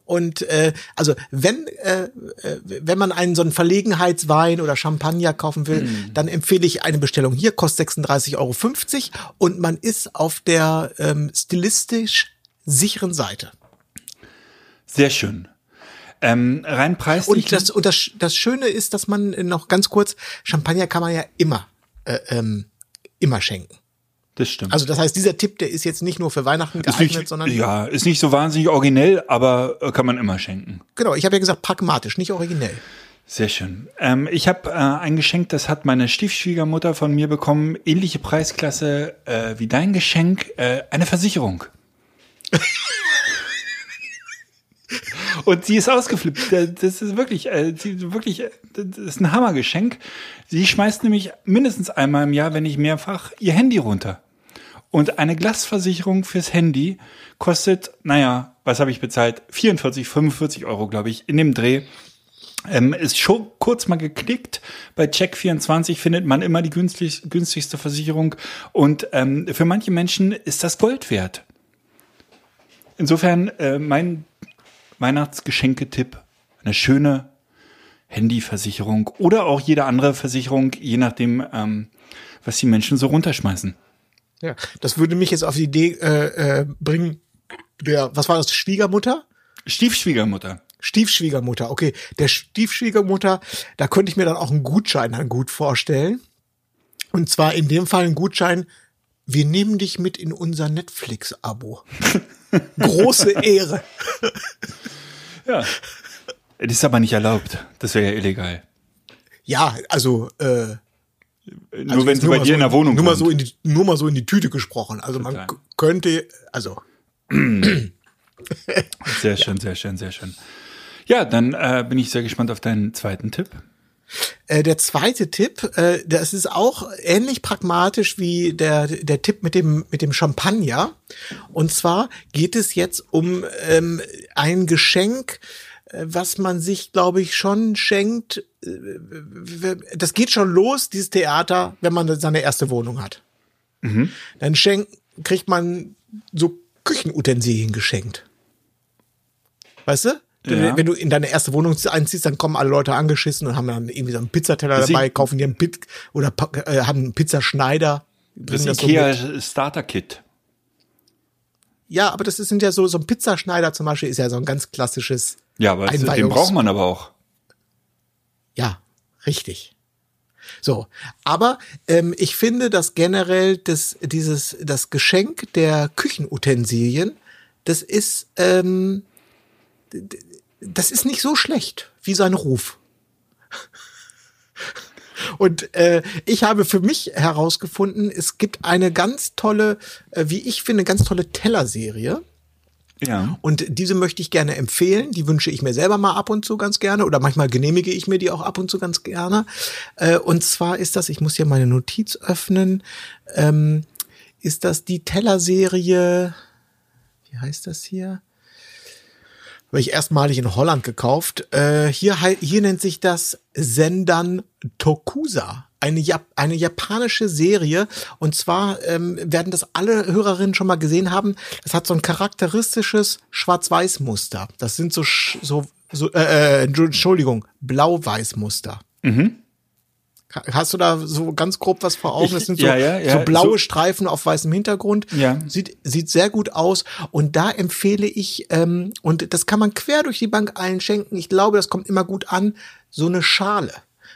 Und äh, also wenn äh, äh, wenn man einen so einen Verlegenheitswein oder Champagner kaufen will, dann empfehle ich eine Bestellung hier, kostet 36,50 Euro und man ist auf der ähm, stilistisch sicheren Seite. Sehr schön. Ähm, rein preislich. Und das und das, das Schöne ist, dass man noch ganz kurz Champagner kann man ja immer äh, ähm, immer schenken. Das stimmt. Also das heißt, dieser Tipp, der ist jetzt nicht nur für Weihnachten geeignet, nicht, sondern ja, ist nicht so wahnsinnig originell, aber äh, kann man immer schenken. genau. Ich habe ja gesagt pragmatisch, nicht originell. Sehr schön. Ähm, ich habe äh, ein Geschenk, das hat meine Stiefschwiegermutter von mir bekommen. Ähnliche Preisklasse äh, wie dein Geschenk. Äh, eine Versicherung. Und sie ist ausgeflippt. Äh, Das ist wirklich, äh, wirklich, das ist ein Hammergeschenk. Sie schmeißt nämlich mindestens einmal im Jahr, wenn nicht mehrfach, ihr Handy runter. Und eine Glasversicherung fürs Handy kostet, naja, was habe ich bezahlt? 44, 45 Euro, glaube ich, in dem Dreh. Ähm, ist schon kurz mal geklickt. Bei Check24 findet man immer die günstig, günstigste Versicherung. Und ähm, für manche Menschen ist das Gold wert. Insofern äh, mein Weihnachtsgeschenketipp, eine schöne Handyversicherung oder auch jede andere Versicherung, je nachdem, ähm, was die Menschen so runterschmeißen. Ja, das würde mich jetzt auf die Idee äh, äh, bringen, der, was war das, Schwiegermutter? Stiefschwiegermutter. Stiefschwiegermutter, okay. Der Stiefschwiegermutter, da könnte ich mir dann auch einen Gutschein dann gut vorstellen. Und zwar in dem Fall ein Gutschein, wir nehmen dich mit in unser Netflix-Abo. Große Ehre. Ja. Das ist aber nicht erlaubt. Das wäre ja illegal. Ja, also äh, Nur also wenn sie bei dir so, in der Wohnung nur mal so in die, nur mal so in die Tüte gesprochen. Also man Total. k- könnte, also Sehr schön, sehr schön, sehr schön. Ja, dann äh, bin ich sehr gespannt auf deinen zweiten Tipp. Äh, der zweite Tipp, äh, das ist auch ähnlich pragmatisch wie der, der Tipp mit dem, mit dem Champagner. Und zwar geht es jetzt um ähm, ein Geschenk, was man sich, glaube ich, schon schenkt. Äh, Das geht schon los, dieses Theater, wenn man seine erste Wohnung hat. Dann schenkt, kriegt man so Küchenutensilien geschenkt. Weißt du? Ja. Wenn du in deine erste Wohnung einziehst, dann kommen alle Leute angeschissen und haben dann irgendwie so einen Pizzateller Sie- dabei, kaufen dir einen Pit oder äh, haben einen Pizzaschneider. Das so mit. Ikea Starter Kit. ja, aber das ist- sind ja so, so ein Pizzaschneider zum Beispiel ist ja so ein ganz klassisches. Ja, aber das, den Einweihungs- braucht man aber auch. Ja, richtig. So, aber ähm, ich finde, dass generell das, dieses, das Geschenk der Küchenutensilien, das ist, ähm, das ist nicht so schlecht wie sein Ruf. Und äh, ich habe für mich herausgefunden, es gibt eine ganz tolle, äh, wie ich finde, ganz tolle Tellerserie. Ja. Und diese möchte ich gerne empfehlen. Die wünsche ich mir selber mal ab und zu ganz gerne. Oder manchmal genehmige ich mir die auch ab und zu ganz gerne. Äh, und zwar ist das, ich muss hier meine Notiz öffnen, ähm, ist das die Tellerserie, wie heißt das hier? Habe ich erstmalig in Holland gekauft. Äh, hier, hier nennt sich das Sendan Tokusa. Eine, Jap eine japanische Serie. Und zwar ähm, werden das alle Hörerinnen schon mal gesehen haben. Das hat so ein charakteristisches Schwarz-Weiß-Muster. Das sind so, so, so äh, äh, Entschuldigung, Blau-Weiß-Muster. Hast du da so ganz grob was vor Augen? Das sind so, ja, ja, ja, so blaue so- Streifen auf weißem Hintergrund. Ja. Sieht, sieht sehr gut aus. Und da empfehle ich, ähm, und das kann man quer durch die Bank allen schenken. Ich glaube, das kommt immer gut an. So eine Schale.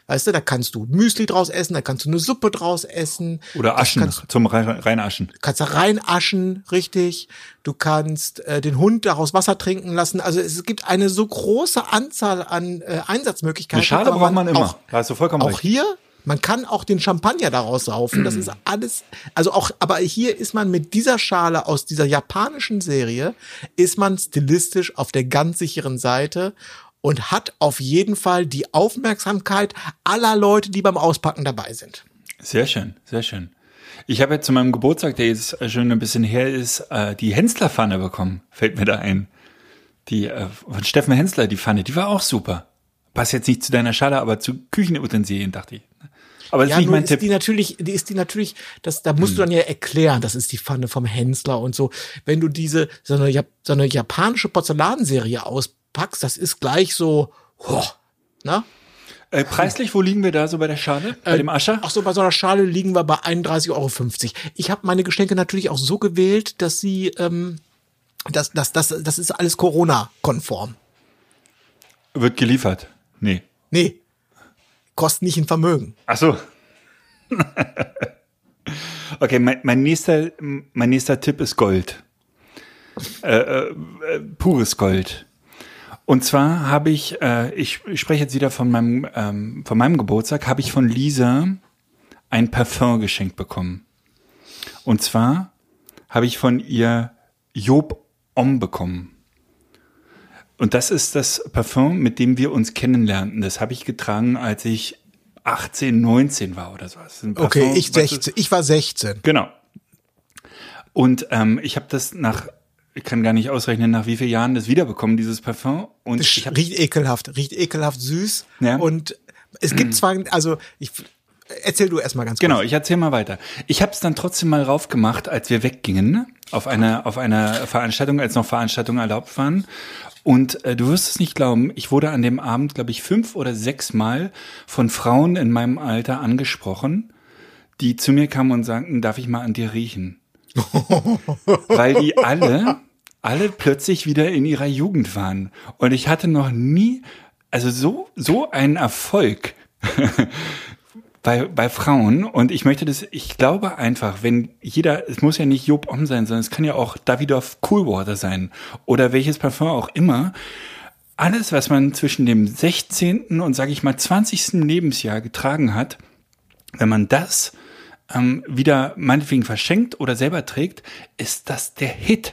Weißt du, da kannst du Müsli draus essen, da kannst du eine Suppe draus essen. Oder Aschen Kannst, zum Rein- Reinaschen. kannst da reinaschen, richtig. Du kannst äh, den Hund daraus Wasser trinken lassen. Also es gibt eine so große Anzahl an äh, Einsatzmöglichkeiten. Eine Schale braucht man immer. Auch, Da hast du vollkommen auch recht. hier, man kann auch den Champagner daraus saufen. Das ist alles, also auch, aber hier ist man mit dieser Schale aus dieser japanischen Serie, ist man stilistisch auf der ganz sicheren Seite und hat auf jeden Fall die Aufmerksamkeit aller Leute, die beim Auspacken dabei sind. Sehr schön, sehr schön. Ich habe jetzt zu meinem Geburtstag, der jetzt schon ein bisschen her ist, äh, die Hensler-Pfanne bekommen. Fällt mir da ein. Die äh, von Steffen Hensler, die Pfanne, die war auch super. Passt jetzt nicht zu deiner Schale, aber zu Küchenutensilien, dachte ich. Aber das Ja, ist nicht mein ist Tipp. die natürlich, die ist die natürlich, das, da musst du dann ja erklären, das ist die Pfanne vom Hensler und so. Wenn du diese, so eine, so eine japanische Porzellanserie auspackst, das ist gleich so, oh, na? Äh, preislich, wo liegen wir da so bei der Schale? Bei dem Ascher? Ach so, bei so einer Schale liegen wir bei 31,50 Euro. Ich habe meine Geschenke natürlich auch so gewählt, dass sie, ähm, das, das, das, das ist alles Corona-konform. Wird geliefert. Nee. Nee, kostet nicht ein Vermögen. Ach so. okay, mein, mein, nächster, mein nächster Tipp ist Gold. Äh, äh, äh, pures Gold. Und zwar habe ich, äh, ich, ich spreche jetzt wieder von meinem, ähm, von meinem Geburtstag, habe ich von Lisa ein Parfum geschenkt bekommen. Und zwar habe ich von ihr Job Om bekommen. Und das ist das Parfum, mit dem wir uns kennenlernten. Das habe ich getragen, als ich 18, 19 war oder so. Ein Okay, Parfum, ich was 16, ich war 16. Genau. Und ähm, ich habe das nach, ich kann gar nicht ausrechnen, nach wie vielen Jahren das wiederbekommen, dieses Parfum. Und Das riecht ekelhaft, riecht ekelhaft süß. Ja. Und es gibt zwar, also ich erzähl du erstmal ganz Genau, kurz. ich erzähle mal weiter. Ich habe es dann trotzdem mal raufgemacht, als wir weggingen ne? auf einer auf einer Veranstaltung, als noch Veranstaltungen erlaubt waren. Und äh, du wirst es nicht glauben, ich wurde an dem Abend, glaube ich, fünf oder sechs Mal von Frauen in meinem Alter angesprochen, die zu mir kamen und sagten, darf ich mal an dir riechen? Weil die alle, alle plötzlich wieder in ihrer Jugend waren. Und ich hatte noch nie, also so, so einen Erfolg bei, bei Frauen und ich möchte das, ich glaube einfach, wenn jeder, es muss ja nicht Job Om sein, sondern es kann ja auch Davidoff Coolwater sein oder welches Parfum auch immer. Alles, was man zwischen dem 16. und sage ich mal 20. Lebensjahr getragen hat, wenn man das ähm, wieder meinetwegen verschenkt oder selber trägt, ist das der Hit.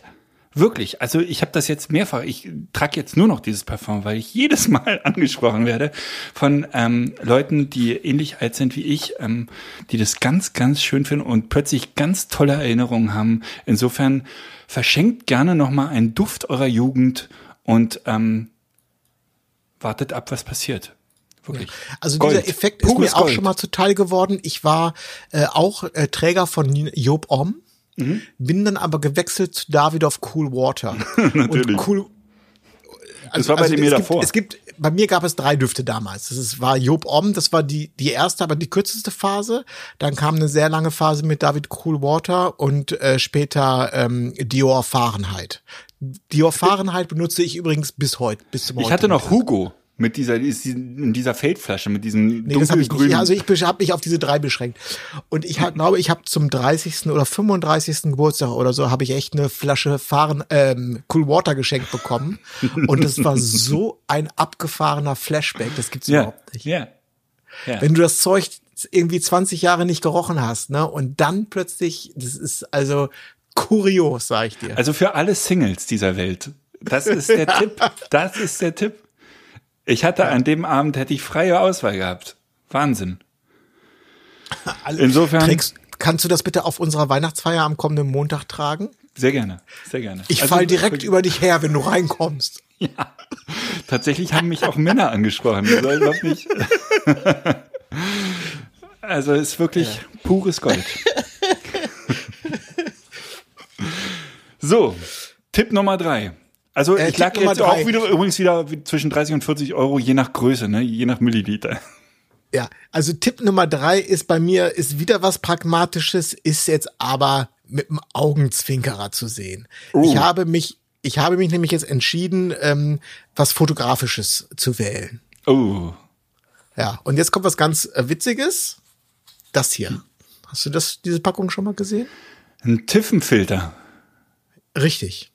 Wirklich. Also ich habe das jetzt mehrfach. Ich trage jetzt nur noch dieses Parfum, weil ich jedes Mal angesprochen werde von ähm, Leuten, die ähnlich alt sind wie ich, ähm, die das ganz, ganz schön finden und plötzlich ganz tolle Erinnerungen haben. Insofern verschenkt gerne nochmal einen Duft eurer Jugend und ähm, wartet ab, was passiert. Wirklich. Also Gold. dieser Effekt ist Pures mir auch Gold. schon mal zuteil geworden. Ich war äh, auch äh, Träger von Job Om, Mhm. bin dann aber gewechselt zu Davidoff Cool Water. Natürlich. Und cool, Das war bei es mir gibt, davor. Es gibt, bei mir gab es drei Düfte damals. Das ist, war Job Om, das war die, die erste, aber die kürzeste Phase. Dann kam eine sehr lange Phase mit David Cool Water und äh, später ähm, Dior Fahrenheit. Dior Fahrenheit benutze ich übrigens bis heute, bis zum Ich hatte noch Hugo mit dieser, in dieser Feldflasche, mit diesem Nee, das habe ich nicht. dunkelgrünen. Also ich habe mich auf diese drei beschränkt. Und ich hab, glaube, ich habe zum 30. oder 35. Geburtstag oder so habe ich echt eine Flasche Fahren, ähm, Cool Water geschenkt bekommen. Und das war so ein abgefahrener Flashback. Das gibt's ja, überhaupt nicht. ja. ja. Wenn du das Zeug irgendwie 20 Jahre nicht gerochen hast, ne? Und dann plötzlich, das ist also kurios, sag ich dir. Also für alle Singles dieser Welt. Das ist der Tipp. Das ist der Tipp. Ich hatte an dem Abend hätte ich freie Auswahl gehabt. Wahnsinn. Also, insofern- Trägst, kannst du das bitte auf unserer Weihnachtsfeier am kommenden Montag tragen? Sehr gerne, sehr gerne. Ich Also, fall direkt über dich her, wenn du reinkommst. Tatsächlich haben mich auch Männer angesprochen. Also, ich glaub nicht. Also es ist wirklich pures Gold. So, Tipp Nummer drei. Also Äh, ich lag jetzt auch drei. wieder übrigens wieder zwischen 30 und 40 Euro, je nach Größe, ne? je nach Milliliter. Ja, also Tipp Nummer drei ist bei mir, ist wieder was Pragmatisches, ist jetzt aber mit einem Augenzwinkerer zu sehen. Ich habe mich, ich habe mich nämlich jetzt entschieden, ähm, was Fotografisches zu wählen. Oh, Ja, und jetzt kommt was ganz äh, Witziges. Das hier. Hast du das, diese Packung schon mal gesehen? ein Tiffenfilter. Richtig.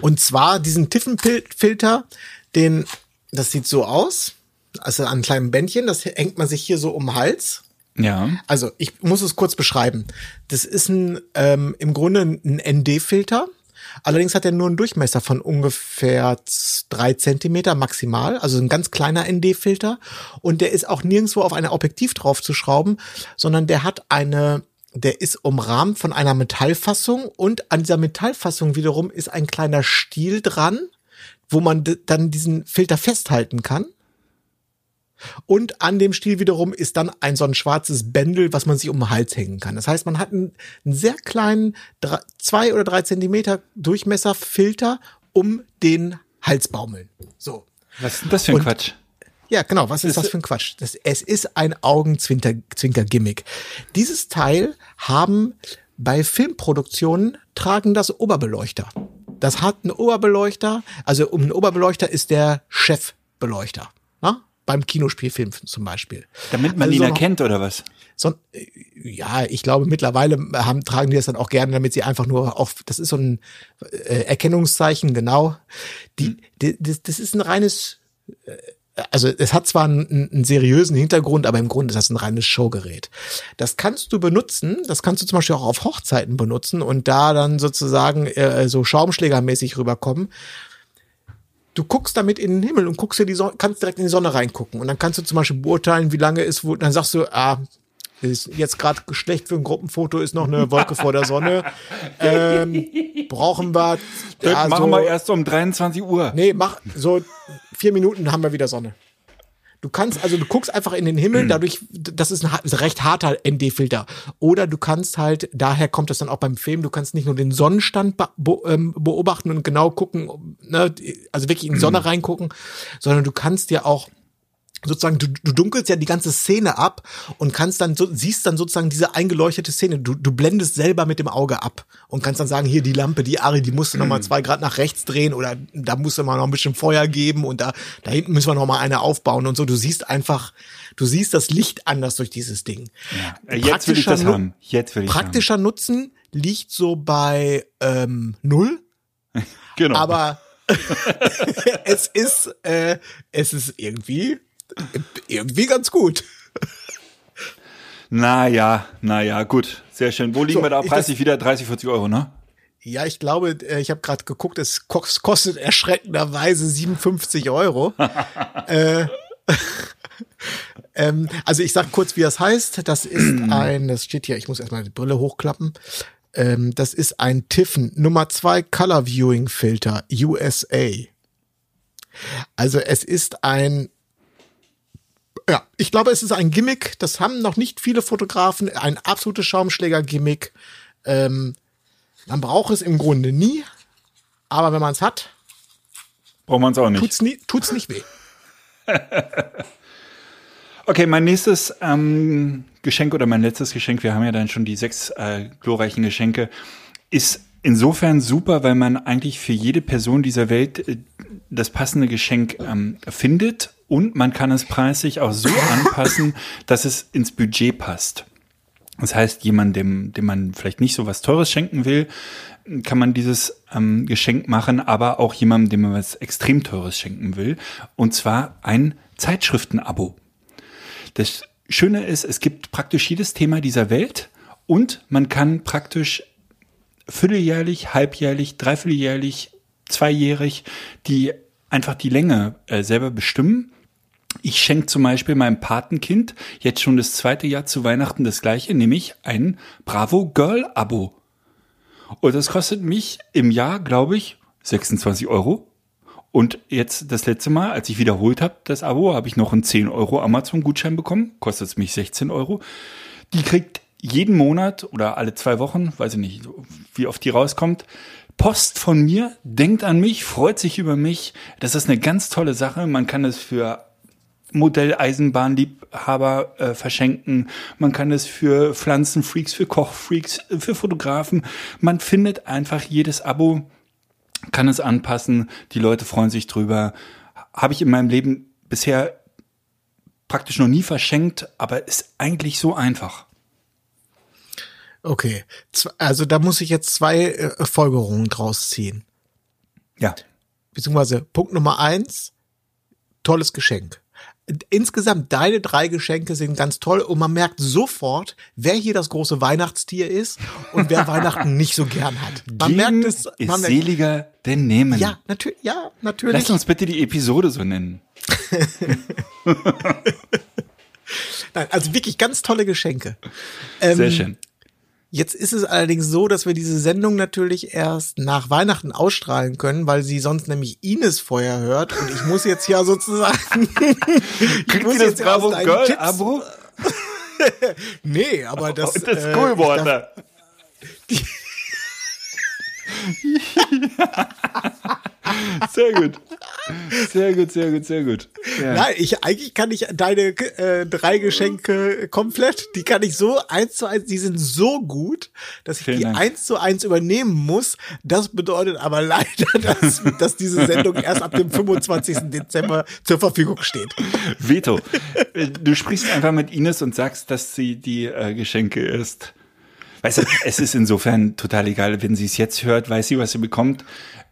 Und zwar diesen Tiffenfilter, den, das sieht so aus, also an einem kleinen Bändchen, das hängt man sich hier so um den Hals. Ja. Also ich muss es kurz beschreiben. Das ist ein ähm, im Grunde ein ND-Filter. Allerdings hat er nur einen Durchmesser von ungefähr drei Zentimeter maximal, also ein ganz kleiner ND-Filter. Und der ist auch nirgendwo auf ein Objektiv draufzuschrauben, sondern der hat eine, der ist umrahmt von einer Metallfassung und an dieser Metallfassung wiederum ist ein kleiner Stiel dran, wo man dann diesen Filter festhalten kann. Und an dem Stiel wiederum ist dann ein so ein schwarzes Bändel, was man sich um den Hals hängen kann. Das heißt, man hat einen, einen sehr kleinen, drei, zwei oder drei Zentimeter Durchmesserfilter um den Halsbaumeln. So. Was ist denn das für ein Und- Quatsch? Ja, genau. Was ist das für ein Quatsch? Das, es ist ein Augenzwinker-Gimmick. Dieses Teil haben bei Filmproduktionen tragen das Oberbeleuchter. Das hat einen Oberbeleuchter. Also um einen Oberbeleuchter ist der Chefbeleuchter. Na? Beim Kinospielfilm zum Beispiel. Damit man Also ihn so- erkennt oder was? so, ja, ich glaube mittlerweile haben, tragen die das dann auch gerne, damit sie einfach nur auf, das ist so ein äh, Erkennungszeichen, genau. Die, die, das, das ist ein reines, äh, also es hat zwar einen, einen seriösen Hintergrund, aber im Grunde ist das ein reines Showgerät. Das kannst du benutzen, das kannst du zum Beispiel auch auf Hochzeiten benutzen und da dann sozusagen äh, so Schaumschlägermäßig rüberkommen. Du guckst damit in den Himmel und guckst dir die Sonne, kannst direkt in die Sonne reingucken und dann kannst du zum Beispiel beurteilen, wie lange es, wo, dann sagst du, ah, Ist jetzt gerade schlecht für ein Gruppenfoto, ist noch eine Wolke vor der Sonne. Ähm, brauchen wir. Das ja, machen so, wir erst um 23 Uhr. Nee, mach so vier Minuten haben wir wieder Sonne. Du kannst, also du guckst einfach in den Himmel, dadurch, das ist ein recht harter ND-Filter. Oder du kannst halt, daher kommt das dann auch beim Film, du kannst nicht nur den Sonnenstand ähm, beobachten und genau gucken, ne, also wirklich in die Sonne reingucken, sondern du kannst ja auch sozusagen, du, du dunkelst ja die ganze Szene ab und kannst dann so, siehst dann sozusagen diese eingeleuchtete Szene. Du, du blendest selber mit dem Auge ab und kannst dann sagen, hier die Lampe, die Ari, die musst du noch mal zwei Grad nach rechts drehen oder da musst du mal noch ein bisschen Feuer geben und da, da hinten müssen wir noch mal eine aufbauen und so. Du siehst einfach, du siehst das Licht anders durch dieses Ding. Äh, Jetzt will ich das haben. Jetzt will ich Praktischer Nutzen liegt so bei ähm, null, haben. Genau. aber es ist, äh, es ist irgendwie, irgendwie ganz gut. Naja, naja, gut. Sehr schön. Wo liegen So, wir da ich preislich wieder? 30, 40 Euro, ne? Ja, ich glaube, äh, ich habe gerade geguckt, es ko- es kostet erschreckenderweise 57 Euro. äh, ähm, also ich sag kurz, wie das heißt. Das ist ein, das steht hier, ich muss erstmal die Brille hochklappen. Ähm, das ist ein Tiffen Nummer 2 Color Viewing Filter USA. Also es ist ein ja, ich glaube, es ist ein Gimmick. Das haben noch nicht viele Fotografen. Ein absolutes Schaumschläger-Gimmick. Ähm, man braucht es im Grunde nie, aber wenn man es hat, Braucht man es auch nicht. tut's, nie, tut's nicht weh. Okay, mein nächstes ähm, Geschenk oder mein letztes Geschenk, wir haben ja dann schon die sechs äh, glorreichen Geschenke, ist insofern super, weil man eigentlich für jede Person dieser Welt äh, das passende Geschenk ähm, findet und man kann es preislich auch so anpassen, dass es ins Budget passt. Das heißt, jemandem, dem man vielleicht nicht so was Teures schenken will, kann man dieses ähm, Geschenk machen, aber auch jemandem, dem man was extrem Teures schenken will. Und zwar ein Zeitschriftenabo. Das Schöne ist, es gibt praktisch jedes Thema dieser Welt und man kann praktisch vierteljährlich, halbjährlich, dreivierteljährlich, zweijährig die einfach die Länge äh, selber bestimmen. Ich schenke zum Beispiel meinem Patenkind jetzt schon das zweite Jahr zu Weihnachten das gleiche, nämlich ein Bravo Girl Abo. Und das kostet mich im Jahr, glaube ich, 26 Euro. Und jetzt das letzte Mal, als ich wiederholt habe, das Abo, habe ich noch einen 10 Euro Amazon-Gutschein bekommen. Kostet es mich 16 Euro. Die kriegt jeden Monat oder alle zwei Wochen, weiß ich nicht, wie oft die rauskommt, Post von mir, denkt an mich, freut sich über mich. Das ist eine ganz tolle Sache. Man kann es für Modelleisenbahnliebhaber äh, verschenken. Man kann es für Pflanzenfreaks, für Kochfreaks, äh, für Fotografen. Man findet einfach jedes Abo, kann es anpassen. Die Leute freuen sich drüber. Habe ich in meinem Leben bisher praktisch noch nie verschenkt, aber ist eigentlich so einfach. Okay, also da muss ich jetzt zwei äh, Folgerungen draus ziehen. Ja. Beziehungsweise Punkt Nummer eins, tolles Geschenk. Insgesamt deine drei Geschenke sind ganz toll und man merkt sofort, wer hier das große Weihnachtstier ist und wer Weihnachten nicht so gern hat. Man Geben merkt es. ist Man merkt, seliger denn nehmen. ja, natürlich, ja, natürlich. Lass uns bitte die Episode so nennen. Nein, also wirklich ganz tolle Geschenke. Ähm, Sehr schön. Jetzt ist es allerdings so, dass wir diese Sendung natürlich erst nach Weihnachten ausstrahlen können, weil sie sonst nämlich Ines vorher hört. Und ich muss jetzt ja sozusagen. Kriegt ihr das Bravo Girl Tipps- Abo? Nee, aber das. Und das äh, Schoolwater. Sehr gut. Sehr gut, sehr gut, sehr gut. Ja. Nein, ich, eigentlich kann ich deine äh, drei Geschenke komplett, die kann ich so eins zu eins, die sind so gut, dass ich Vielen die Dank. eins zu eins übernehmen muss. Das bedeutet aber leider, dass, dass diese Sendung erst ab dem 25. Dezember zur Verfügung steht. Veto. Du sprichst einfach mit Ines und sagst, dass sie die äh, Geschenke ist. Weißt du, es ist insofern total egal, wenn sie es jetzt hört, weiß sie, was sie bekommt.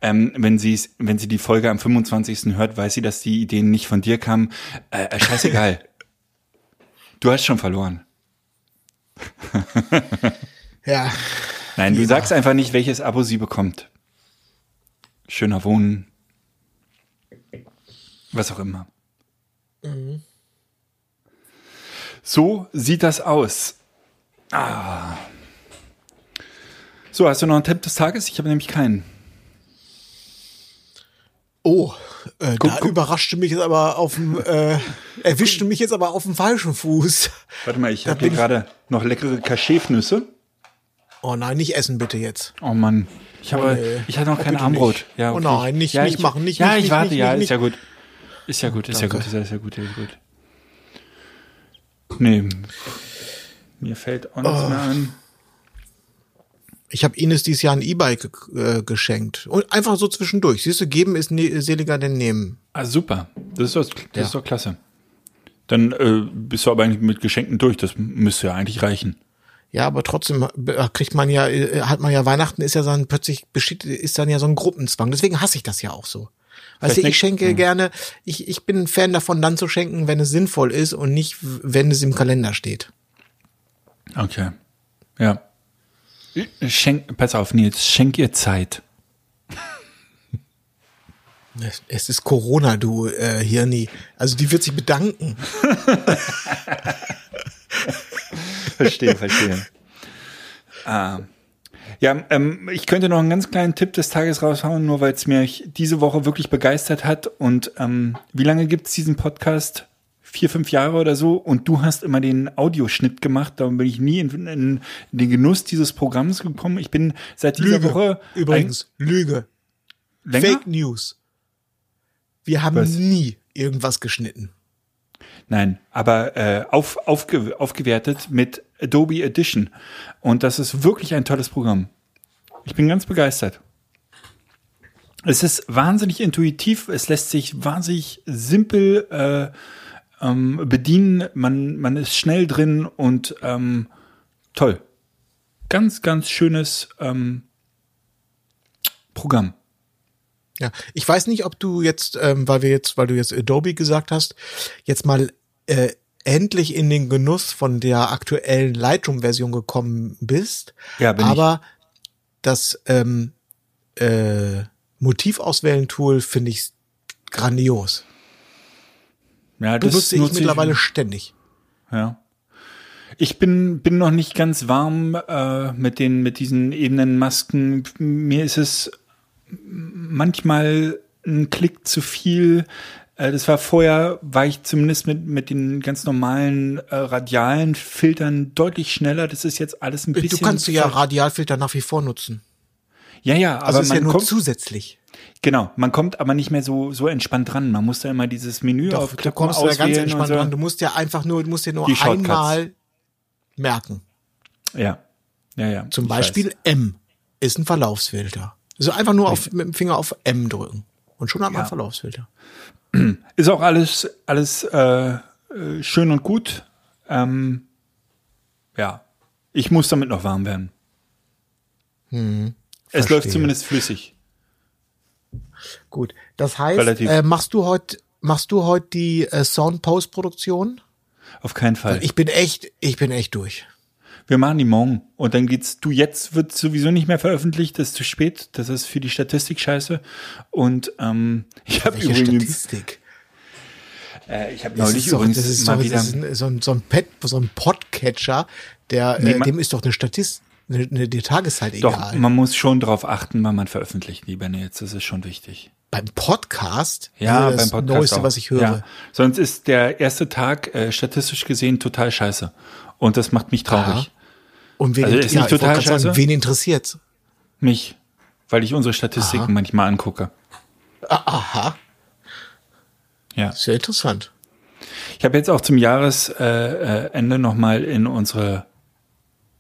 Ähm, wenn sie es, wenn sie die Folge am 25. hört, weiß sie, dass die Ideen nicht von dir kamen. Äh, äh, scheißegal. Du hast schon verloren. Ja. Nein, du Ja. sagst einfach nicht, welches Abo sie bekommt. Schöner Wohnen. Was auch immer. So sieht das aus. So, hast du noch einen Tipp des Tages? Ich habe nämlich keinen. Oh, äh, Guck, da guck. überraschte mich jetzt aber auf dem, äh, erwischte mich jetzt aber auf dem falschen Fuß. Warte mal, ich habe hier gerade noch leckere Cachetnüsse. Oh nein, nicht essen bitte jetzt. Oh Mann, ich habe, nee. ich hatte noch Oh, kein Armbrot. nicht. Ja, Oh okay. nein, nicht- ja, nicht ich, machen, nicht- Ja, nicht- ich warte, nicht- ja, nicht- ist ja gut. Ist ja gut, ist ja Danke. gut, ist ja, ist ja gut, ist ja gut. Nee, mir fällt auch nichts Oh. mehr ein. Ich habe Ines dieses Jahr ein E-Bike äh, geschenkt. Und einfach so zwischendurch. Siehst du, geben ist ne seliger denn nehmen. Ah, super. Das ist doch, das Ja. ist doch klasse. Dann äh, bist du aber eigentlich mit Geschenken durch. Das müsste ja eigentlich reichen. Ja, aber trotzdem äh, kriegt man ja, äh, hat man ja Weihnachten ist ja dann plötzlich besteht, ist dann ja so ein Gruppenzwang. Deswegen hasse ich das ja auch so. Weißt du, ich schenke nicht- gerne, ich, ich bin ein Fan davon, dann zu schenken, wenn es sinnvoll ist und nicht, wenn es im Kalender steht. Okay. Ja. Schenk, pass auf, Nils, schenk ihr Zeit. Es, es ist Corona, du äh, Hirni. Also die wird sich bedanken. Verstehe, verstehe. ah. Ja, ähm, ich könnte noch einen ganz kleinen Tipp des Tages raushauen, nur weil es mich diese Woche wirklich begeistert hat. Und ähm, wie lange gibt's diesen Podcast? Vier, fünf Jahre oder so. Und du hast immer den Audioschnitt gemacht. Darum bin ich nie in, in den Genuss dieses Programms gekommen. Ich bin seit dieser Woche Übrigens, Lüge. länger? Fake News. Wir haben Was? nie irgendwas geschnitten. Nein, aber äh, auf, aufge, aufgewertet mit Adobe Edition. Und das ist wirklich ein tolles Programm. Ich bin ganz begeistert. Es ist wahnsinnig intuitiv, es lässt sich wahnsinnig simpel äh, ähm, bedienen, man, man ist schnell drin und ähm, toll. Ganz, ganz schönes ähm, Programm. Ja, ich weiß nicht, ob du jetzt, ähm, weil wir jetzt, weil du jetzt Adobe gesagt hast, jetzt mal äh, endlich in den Genuss von der aktuellen Lightroom-Version gekommen bist. Ja, bin ich. Aber das ähm, äh, Motivauswählen-Tool finde ich grandios. Ja, das Benutze ich mittlerweile ständig. Ja. Ich bin, bin noch nicht ganz warm äh, mit den, mit diesen Ebenenmasken. Mir ist es manchmal ein Klick zu viel. Äh, das war vorher, war ich zumindest mit, mit den ganz normalen äh, radialen Filtern deutlich schneller. Das ist jetzt alles ein bisschen. Du kannst ja Radialfilter nach wie vor nutzen. Ja, ja, aber Also ist man ja nur kommt, zusätzlich. genau, man kommt aber nicht mehr so, so entspannt dran. Man muss da immer dieses Menü Doch, du aufklappen, kommst da ganz auswählen und entspannt so. dran. Du musst ja einfach nur, du musst dir nur einmal merken. Ja. Ja, ja. Zum Beispiel weiß. M ist ein Verlaufsfilter. Also einfach nur auf, mit dem Finger auf M drücken. Und schon hat man Ja. Verlaufsfilter. Ist auch alles, alles äh, äh, schön und gut. Ähm, ja, ich muss damit noch warm werden. Es verstehe. läuft zumindest flüssig. Gut. Das heißt, äh, machst du heute, machst du heute die äh, Sound-Post-Produktion? Auf keinen Fall. Ich bin echt, ich bin echt durch. Wir machen die morgen und dann geht's. Du jetzt wird sowieso nicht mehr veröffentlicht. Das ist zu spät. Das ist für die Statistik scheiße. Und ähm, ich habe übrigens, Statistik? äh, ich habe neulich ist doch, übrigens ist mal doch, wieder. das ist ein, so ein, so ein Pet, so ein Podcatcher, der, Nee, äh, dem ist doch eine Eine, eine die Tageszeit doch, egal. man muss schon darauf achten, wann man veröffentlicht, lieber Nils. Das ist schon wichtig. beim Podcast? Ja, das beim Podcast. Neueste, auch. was ich höre. Ja. Sonst ist der erste Tag äh, statistisch gesehen total scheiße. Und das macht mich traurig. Aha. Und wen, Also ist ja, nicht total gerade sagen, scheiße? wen interessiert's? Mich. Weil ich unsere Statistiken Aha. manchmal angucke. Ah, Aha, Ja. sehr interessant. Ich habe jetzt auch zum Jahresende äh, Ende noch mal in unsere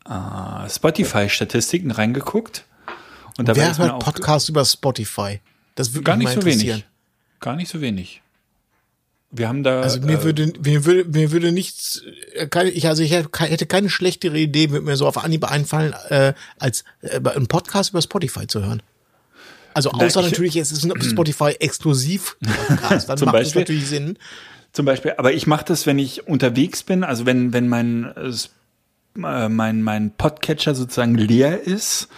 äh, Spotify-Statistiken reingeguckt. Und dabei Wer ist hört Podcasts über Spotify? Das würde gar mich nicht mal so wenig. Gar nicht so wenig. Wir haben da. Also mir äh, würde, mir würde, mir würde nichts, äh, keine, ich, also ich hätte ke- hätte keine schlechtere Idee, würde mir so auf Anhieb einfallen, äh, als äh, einen Podcast über Spotify zu hören. Also außer ich- natürlich, es ist ein Spotify exklusiv Podcast, dann Zum macht es Beispiel? natürlich Sinn. Zum Beispiel, aber ich mache das, wenn ich unterwegs bin, also wenn, wenn mein, äh, äh, mein, mein Podcatcher sozusagen leer ist,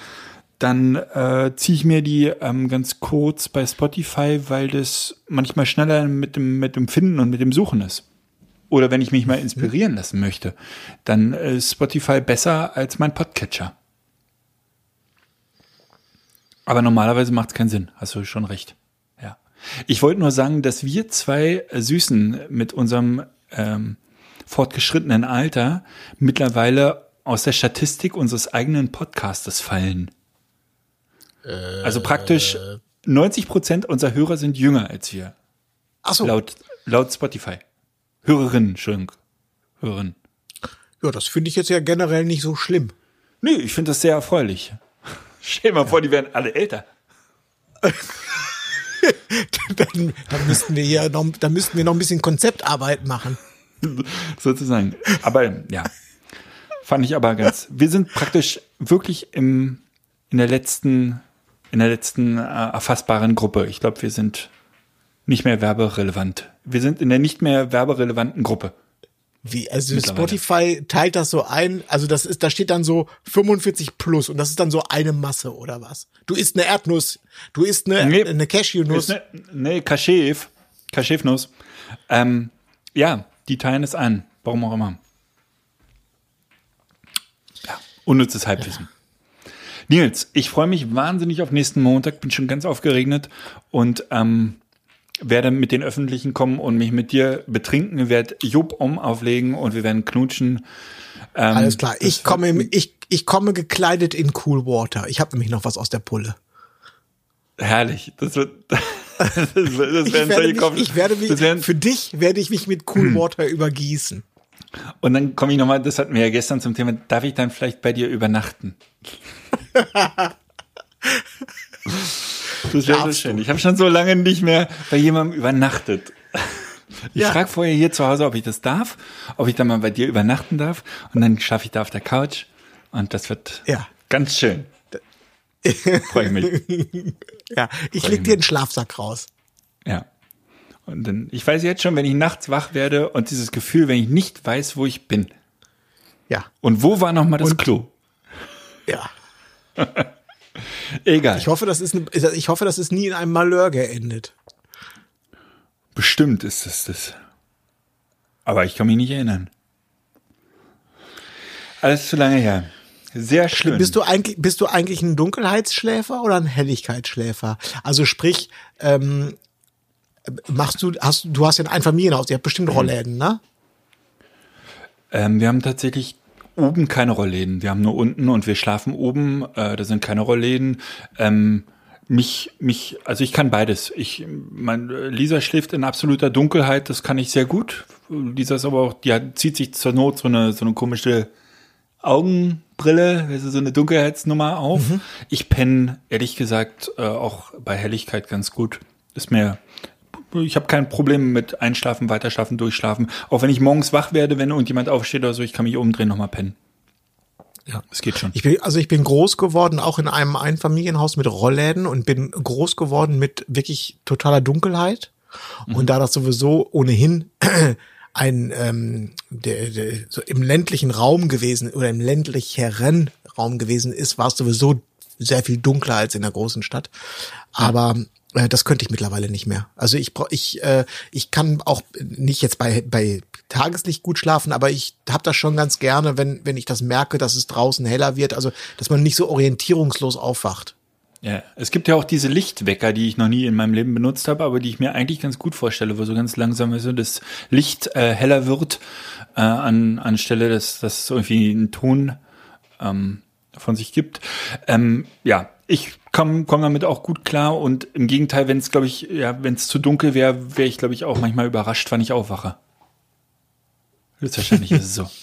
dann äh, ziehe ich mir die ähm, ganz kurz bei Spotify, weil das manchmal schneller mit dem, mit dem Finden und mit dem Suchen ist. oder wenn ich mich mal inspirieren lassen möchte, dann ist Spotify besser als mein Podcatcher. Aber normalerweise macht es keinen Sinn. Hast du schon recht. Ja. Ich wollte nur sagen, dass wir zwei Süßen mit unserem ähm, fortgeschrittenen Alter mittlerweile aus der Statistik unseres eigenen Podcastes fallen. also praktisch 90 Prozent unserer Hörer sind jünger als wir. Ach so. Laut, laut Spotify. Hörerinnen, Entschuldigung. Hörerinnen. Ja, das finde ich jetzt ja generell nicht so schlimm. Nee, ich finde das sehr erfreulich. Stell dir mal vor, die werden alle älter. dann, dann müssten wir hier noch, dann müssten wir noch ein bisschen Konzeptarbeit machen. Sozusagen. Aber ja. Fand ich aber ganz. Wir sind praktisch wirklich im, in der letzten, in der letzten äh, erfassbaren Gruppe. Ich glaube, wir sind nicht mehr werberelevant. Wir sind in der nicht mehr werberelevanten Gruppe. Wie, also. Spotify teilt das so ein, also das ist, da steht dann so 45 plus und das ist dann so eine Masse oder was? Du isst eine Erdnuss, du isst eine, Nee. eine Cashewnuss. Ne, nee, Kaschew. Kaschewnuss. Ähm, ja, die teilen es ein. Warum auch immer. Ja, unnützes Halbwissen. Nils, ich freue mich wahnsinnig auf nächsten Montag, bin schon ganz aufgeregnet und ähm, werde mit den Öffentlichen kommen und mich mit dir betrinken, werde Jupp um auflegen und wir werden knutschen. Ähm, Alles klar, ich komme, im- ich, ich komme gekleidet in Cool Water. Ich habe nämlich noch was aus der Pulle. Herrlich. Das wird, das, das Ich werde, mich, ich werde mich, werden, für dich werde ich mich mit Cool Water übergießen. Und dann komme ich nochmal, das hatten wir ja gestern zum Thema, darf ich dann vielleicht bei dir übernachten? Das wäre so schön. Ich habe schon so lange nicht mehr bei jemandem übernachtet. Ich Ja. frage vorher hier zu Hause, ob ich das darf, ob ich dann mal bei dir übernachten darf. Und dann schaffe ich da auf der Couch. Und das wird Ja. ganz schön. Freue ich mich. Ja, ich leg dir einen Schlafsack raus. Ja. Und dann, ich weiß jetzt schon, wenn ich nachts wach werde und dieses Gefühl, wenn ich nicht weiß, wo ich bin. Ja, Und wo war nochmal das Und- Klo? ja. Egal. Ich hoffe, das ist, eine, ich hoffe, das ist nie in einem Malheur geendet. Bestimmt ist es das. Aber ich kann mich nicht erinnern. Alles zu lange her. Sehr schön. Bist du eigentlich, bist du eigentlich ein Dunkelheitsschläfer oder ein Helligkeitsschläfer? Also sprich, ähm, machst du, hast du hast ja ein Einfamilienhaus, ihr habt bestimmt Mhm. Rollläden, ne? ähm, wir haben tatsächlich oben keine Rollläden. Wir haben nur unten und wir schlafen oben. Äh, da sind keine Rollläden. Ähm, mich, mich, also ich kann beides. Ich, mein, äh, Lisa schläft in absoluter Dunkelheit. Das kann ich sehr gut. Lisa ist aber auch, die hat, zieht sich zur Not so eine, so eine komische Augenbrille, also so eine Dunkelheitsnummer auf. Ich penne, ehrlich gesagt, äh, auch bei Helligkeit ganz gut. Ist mir, ich habe kein Problem mit Einschlafen, Weiterschlafen, Durchschlafen. Auch wenn ich morgens wach werde, wenn irgendjemand aufsteht oder so, ich kann mich umdrehen, nochmal pennen. Ja. Es geht schon. Ich bin, also ich bin groß geworden, auch in einem Einfamilienhaus mit Rollläden und bin groß geworden mit wirklich totaler Dunkelheit. Mhm. Und da das sowieso ohnehin ein ähm, der, der, so im ländlichen Raum gewesen oder im ländlicheren Raum gewesen ist, war es sowieso sehr viel dunkler als in der großen Stadt. Aber äh, das könnte ich mittlerweile nicht mehr. Also ich ich äh, ich kann auch nicht jetzt bei bei Tageslicht gut schlafen, aber ich habe das schon ganz gerne, wenn wenn ich das merke, dass es draußen heller wird, also dass man nicht so orientierungslos aufwacht. Ja, es gibt ja auch diese Lichtwecker, die ich noch nie in meinem Leben benutzt habe, aber die ich mir eigentlich ganz gut vorstelle, wo so ganz langsam so das Licht äh, heller wird, äh, an, anstelle, dass das irgendwie einen Ton ähm, von sich gibt. Ähm, ja, ich komme komm damit auch gut klar und im Gegenteil, wenn es, glaube ich, ja, wenn es zu dunkel wäre, wäre ich, glaube ich, auch manchmal überrascht, wann ich aufwache. Höchstwahrscheinlich ist es so.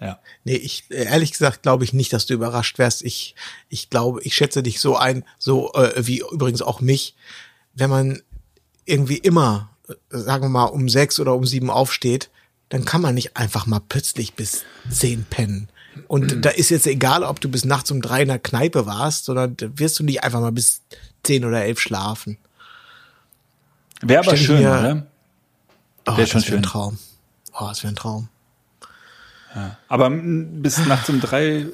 Ja. Nee, ich ehrlich gesagt glaube ich nicht, dass du überrascht wärst. Ich ich glaube, ich schätze dich so ein, so äh, wie übrigens auch mich, wenn man irgendwie immer äh, sagen wir mal um sechs oder um sieben aufsteht, dann kann man nicht einfach mal plötzlich bis zehn pennen. Und da ist jetzt egal, ob du bis nachts um drei in der Kneipe warst, sondern wirst du nicht einfach mal bis zehn oder elf schlafen. Wäre aber Stell schön, mir- oder? Oh, Wär schon das wäre ein schön. Traum. Oh, das wäre ein Traum. Aber bis nachts um drei,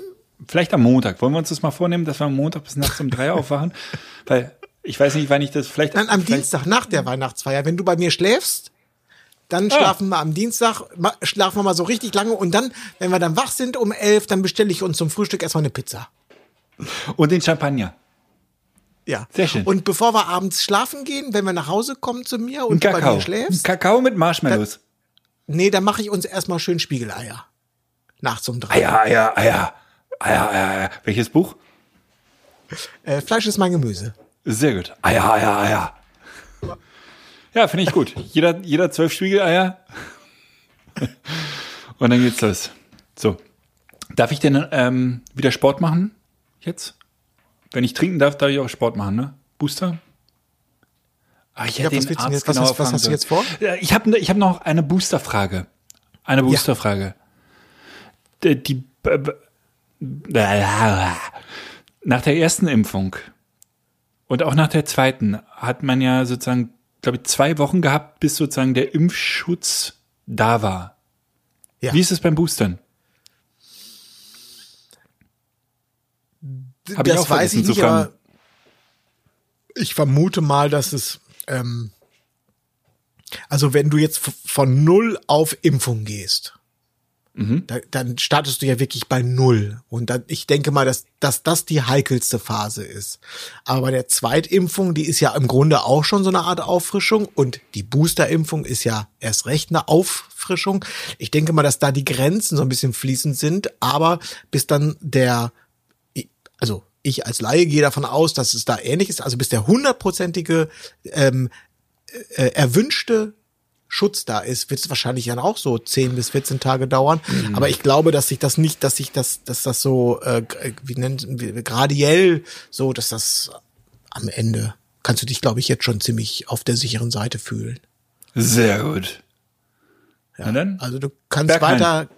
vielleicht am Montag. Wollen wir uns das mal vornehmen, dass wir am Montag bis nachts um drei aufwachen? Weil ich weiß nicht, wann ich das vielleicht. Dann am vielleicht, Dienstag nach der Weihnachtsfeier, wenn du bei mir schläfst, Dann Ah. schlafen wir am Dienstag, schlafen wir mal so richtig lange und dann, wenn wir dann wach sind um elf, dann bestelle ich uns zum Frühstück erstmal eine Pizza. Und den Champagner. Ja. Sehr schön. Und bevor wir abends schlafen gehen, wenn wir nach Hause kommen zu mir und du bei mir schläfst, Kakao mit Marshmallows. nee, dann mache ich uns erstmal schön Spiegeleier. Nachts um drei. Eier, Eier, Eier. Eier, Eier, Eier. Welches Buch? Äh, Fleisch ist mein Gemüse. Sehr gut. Eier, Eier, Eier. Ja, finde ich gut. Jeder, jeder zwölf Spiegeleier. Und dann geht's los. So. Darf ich denn ähm, wieder Sport machen? Jetzt? Wenn ich trinken darf, darf ich auch Sport machen, ne? Booster? Ach, ich Ja, hätte was den Arzt jetzt- was hast- was hast du jetzt vor? Ja, Ich habe ich hab noch eine Boosterfrage. Eine Boosterfrage. Die, die b- b- nach der ersten Impfung und auch nach der zweiten hat man ja sozusagen, glaube ich, zwei Wochen gehabt, bis sozusagen der Impfschutz da war. Ja. Wie ist es beim Boostern? Hab ich das auch weiß ich nicht, aber ich vermute mal, dass es, ähm, also wenn du jetzt von null auf Impfung gehst, Mhm. da, dann startest du ja wirklich bei null. Und dann, ich denke mal, dass, dass das die heikelste Phase ist. Aber bei der Zweitimpfung, die ist ja im Grunde auch schon so eine Art Auffrischung und die Boosterimpfung ist ja erst recht eine Auffrischung. Ich denke mal, dass da die Grenzen so ein bisschen fließend sind, aber bis dann der also ich als Laie gehe davon aus, dass es da ähnlich ist, also bis der hundertprozentige ähm, äh, erwünschte Schutz da ist, wird es wahrscheinlich dann auch so 10 bis 14 Tage dauern. Aber ich glaube, dass sich das nicht, dass sich das, dass das so, äh, g- wie nennt, wie, gradiell so, dass das am Ende kannst du dich, glaube ich, jetzt schon ziemlich auf der sicheren Seite fühlen. Sehr gut. Ja. dann? Also du kannst Bergheim. weiter,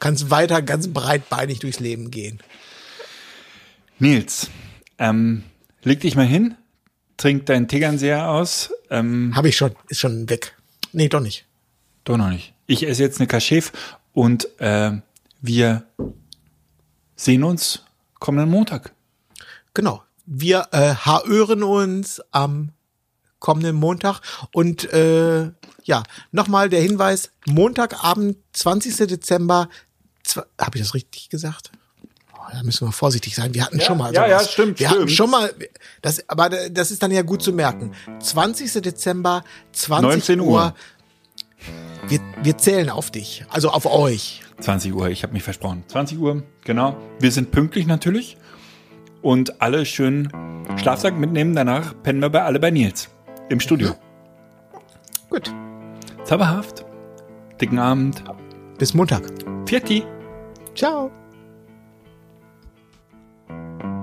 kannst weiter ganz breitbeinig durchs Leben gehen. Nils, ähm, leg dich mal hin, trink deinen Tegernseher aus. Ähm, Habe ich schon, ist schon weg. Nee, doch nicht. Doch noch nicht. Ich esse jetzt eine Kaschef und äh, wir sehen uns kommenden Montag. Genau. Wir äh, hören uns am kommenden Montag. Und äh, ja, nochmal der Hinweis, Montagabend, 20. Dezember, habe ich das richtig gesagt? Oh, da müssen wir vorsichtig sein. Wir hatten schon mal ja, ja, sowas. stimmt, Wir hatten stimmt. schon mal, das, aber das ist dann ja gut zu merken. 20. Dezember, 20 19 Uhr. Uhr. Wir, wir zählen auf dich, also auf euch. 20 Uhr, ich habe mich versprochen. 20 Uhr, genau. Wir sind pünktlich natürlich. Und alle schön Schlafsack mitnehmen. Danach pennen wir bei alle bei Nils. Im Studio. Gut. Zauberhaft. Dicken Abend. Bis Montag. Vierti. Ciao.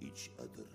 each other.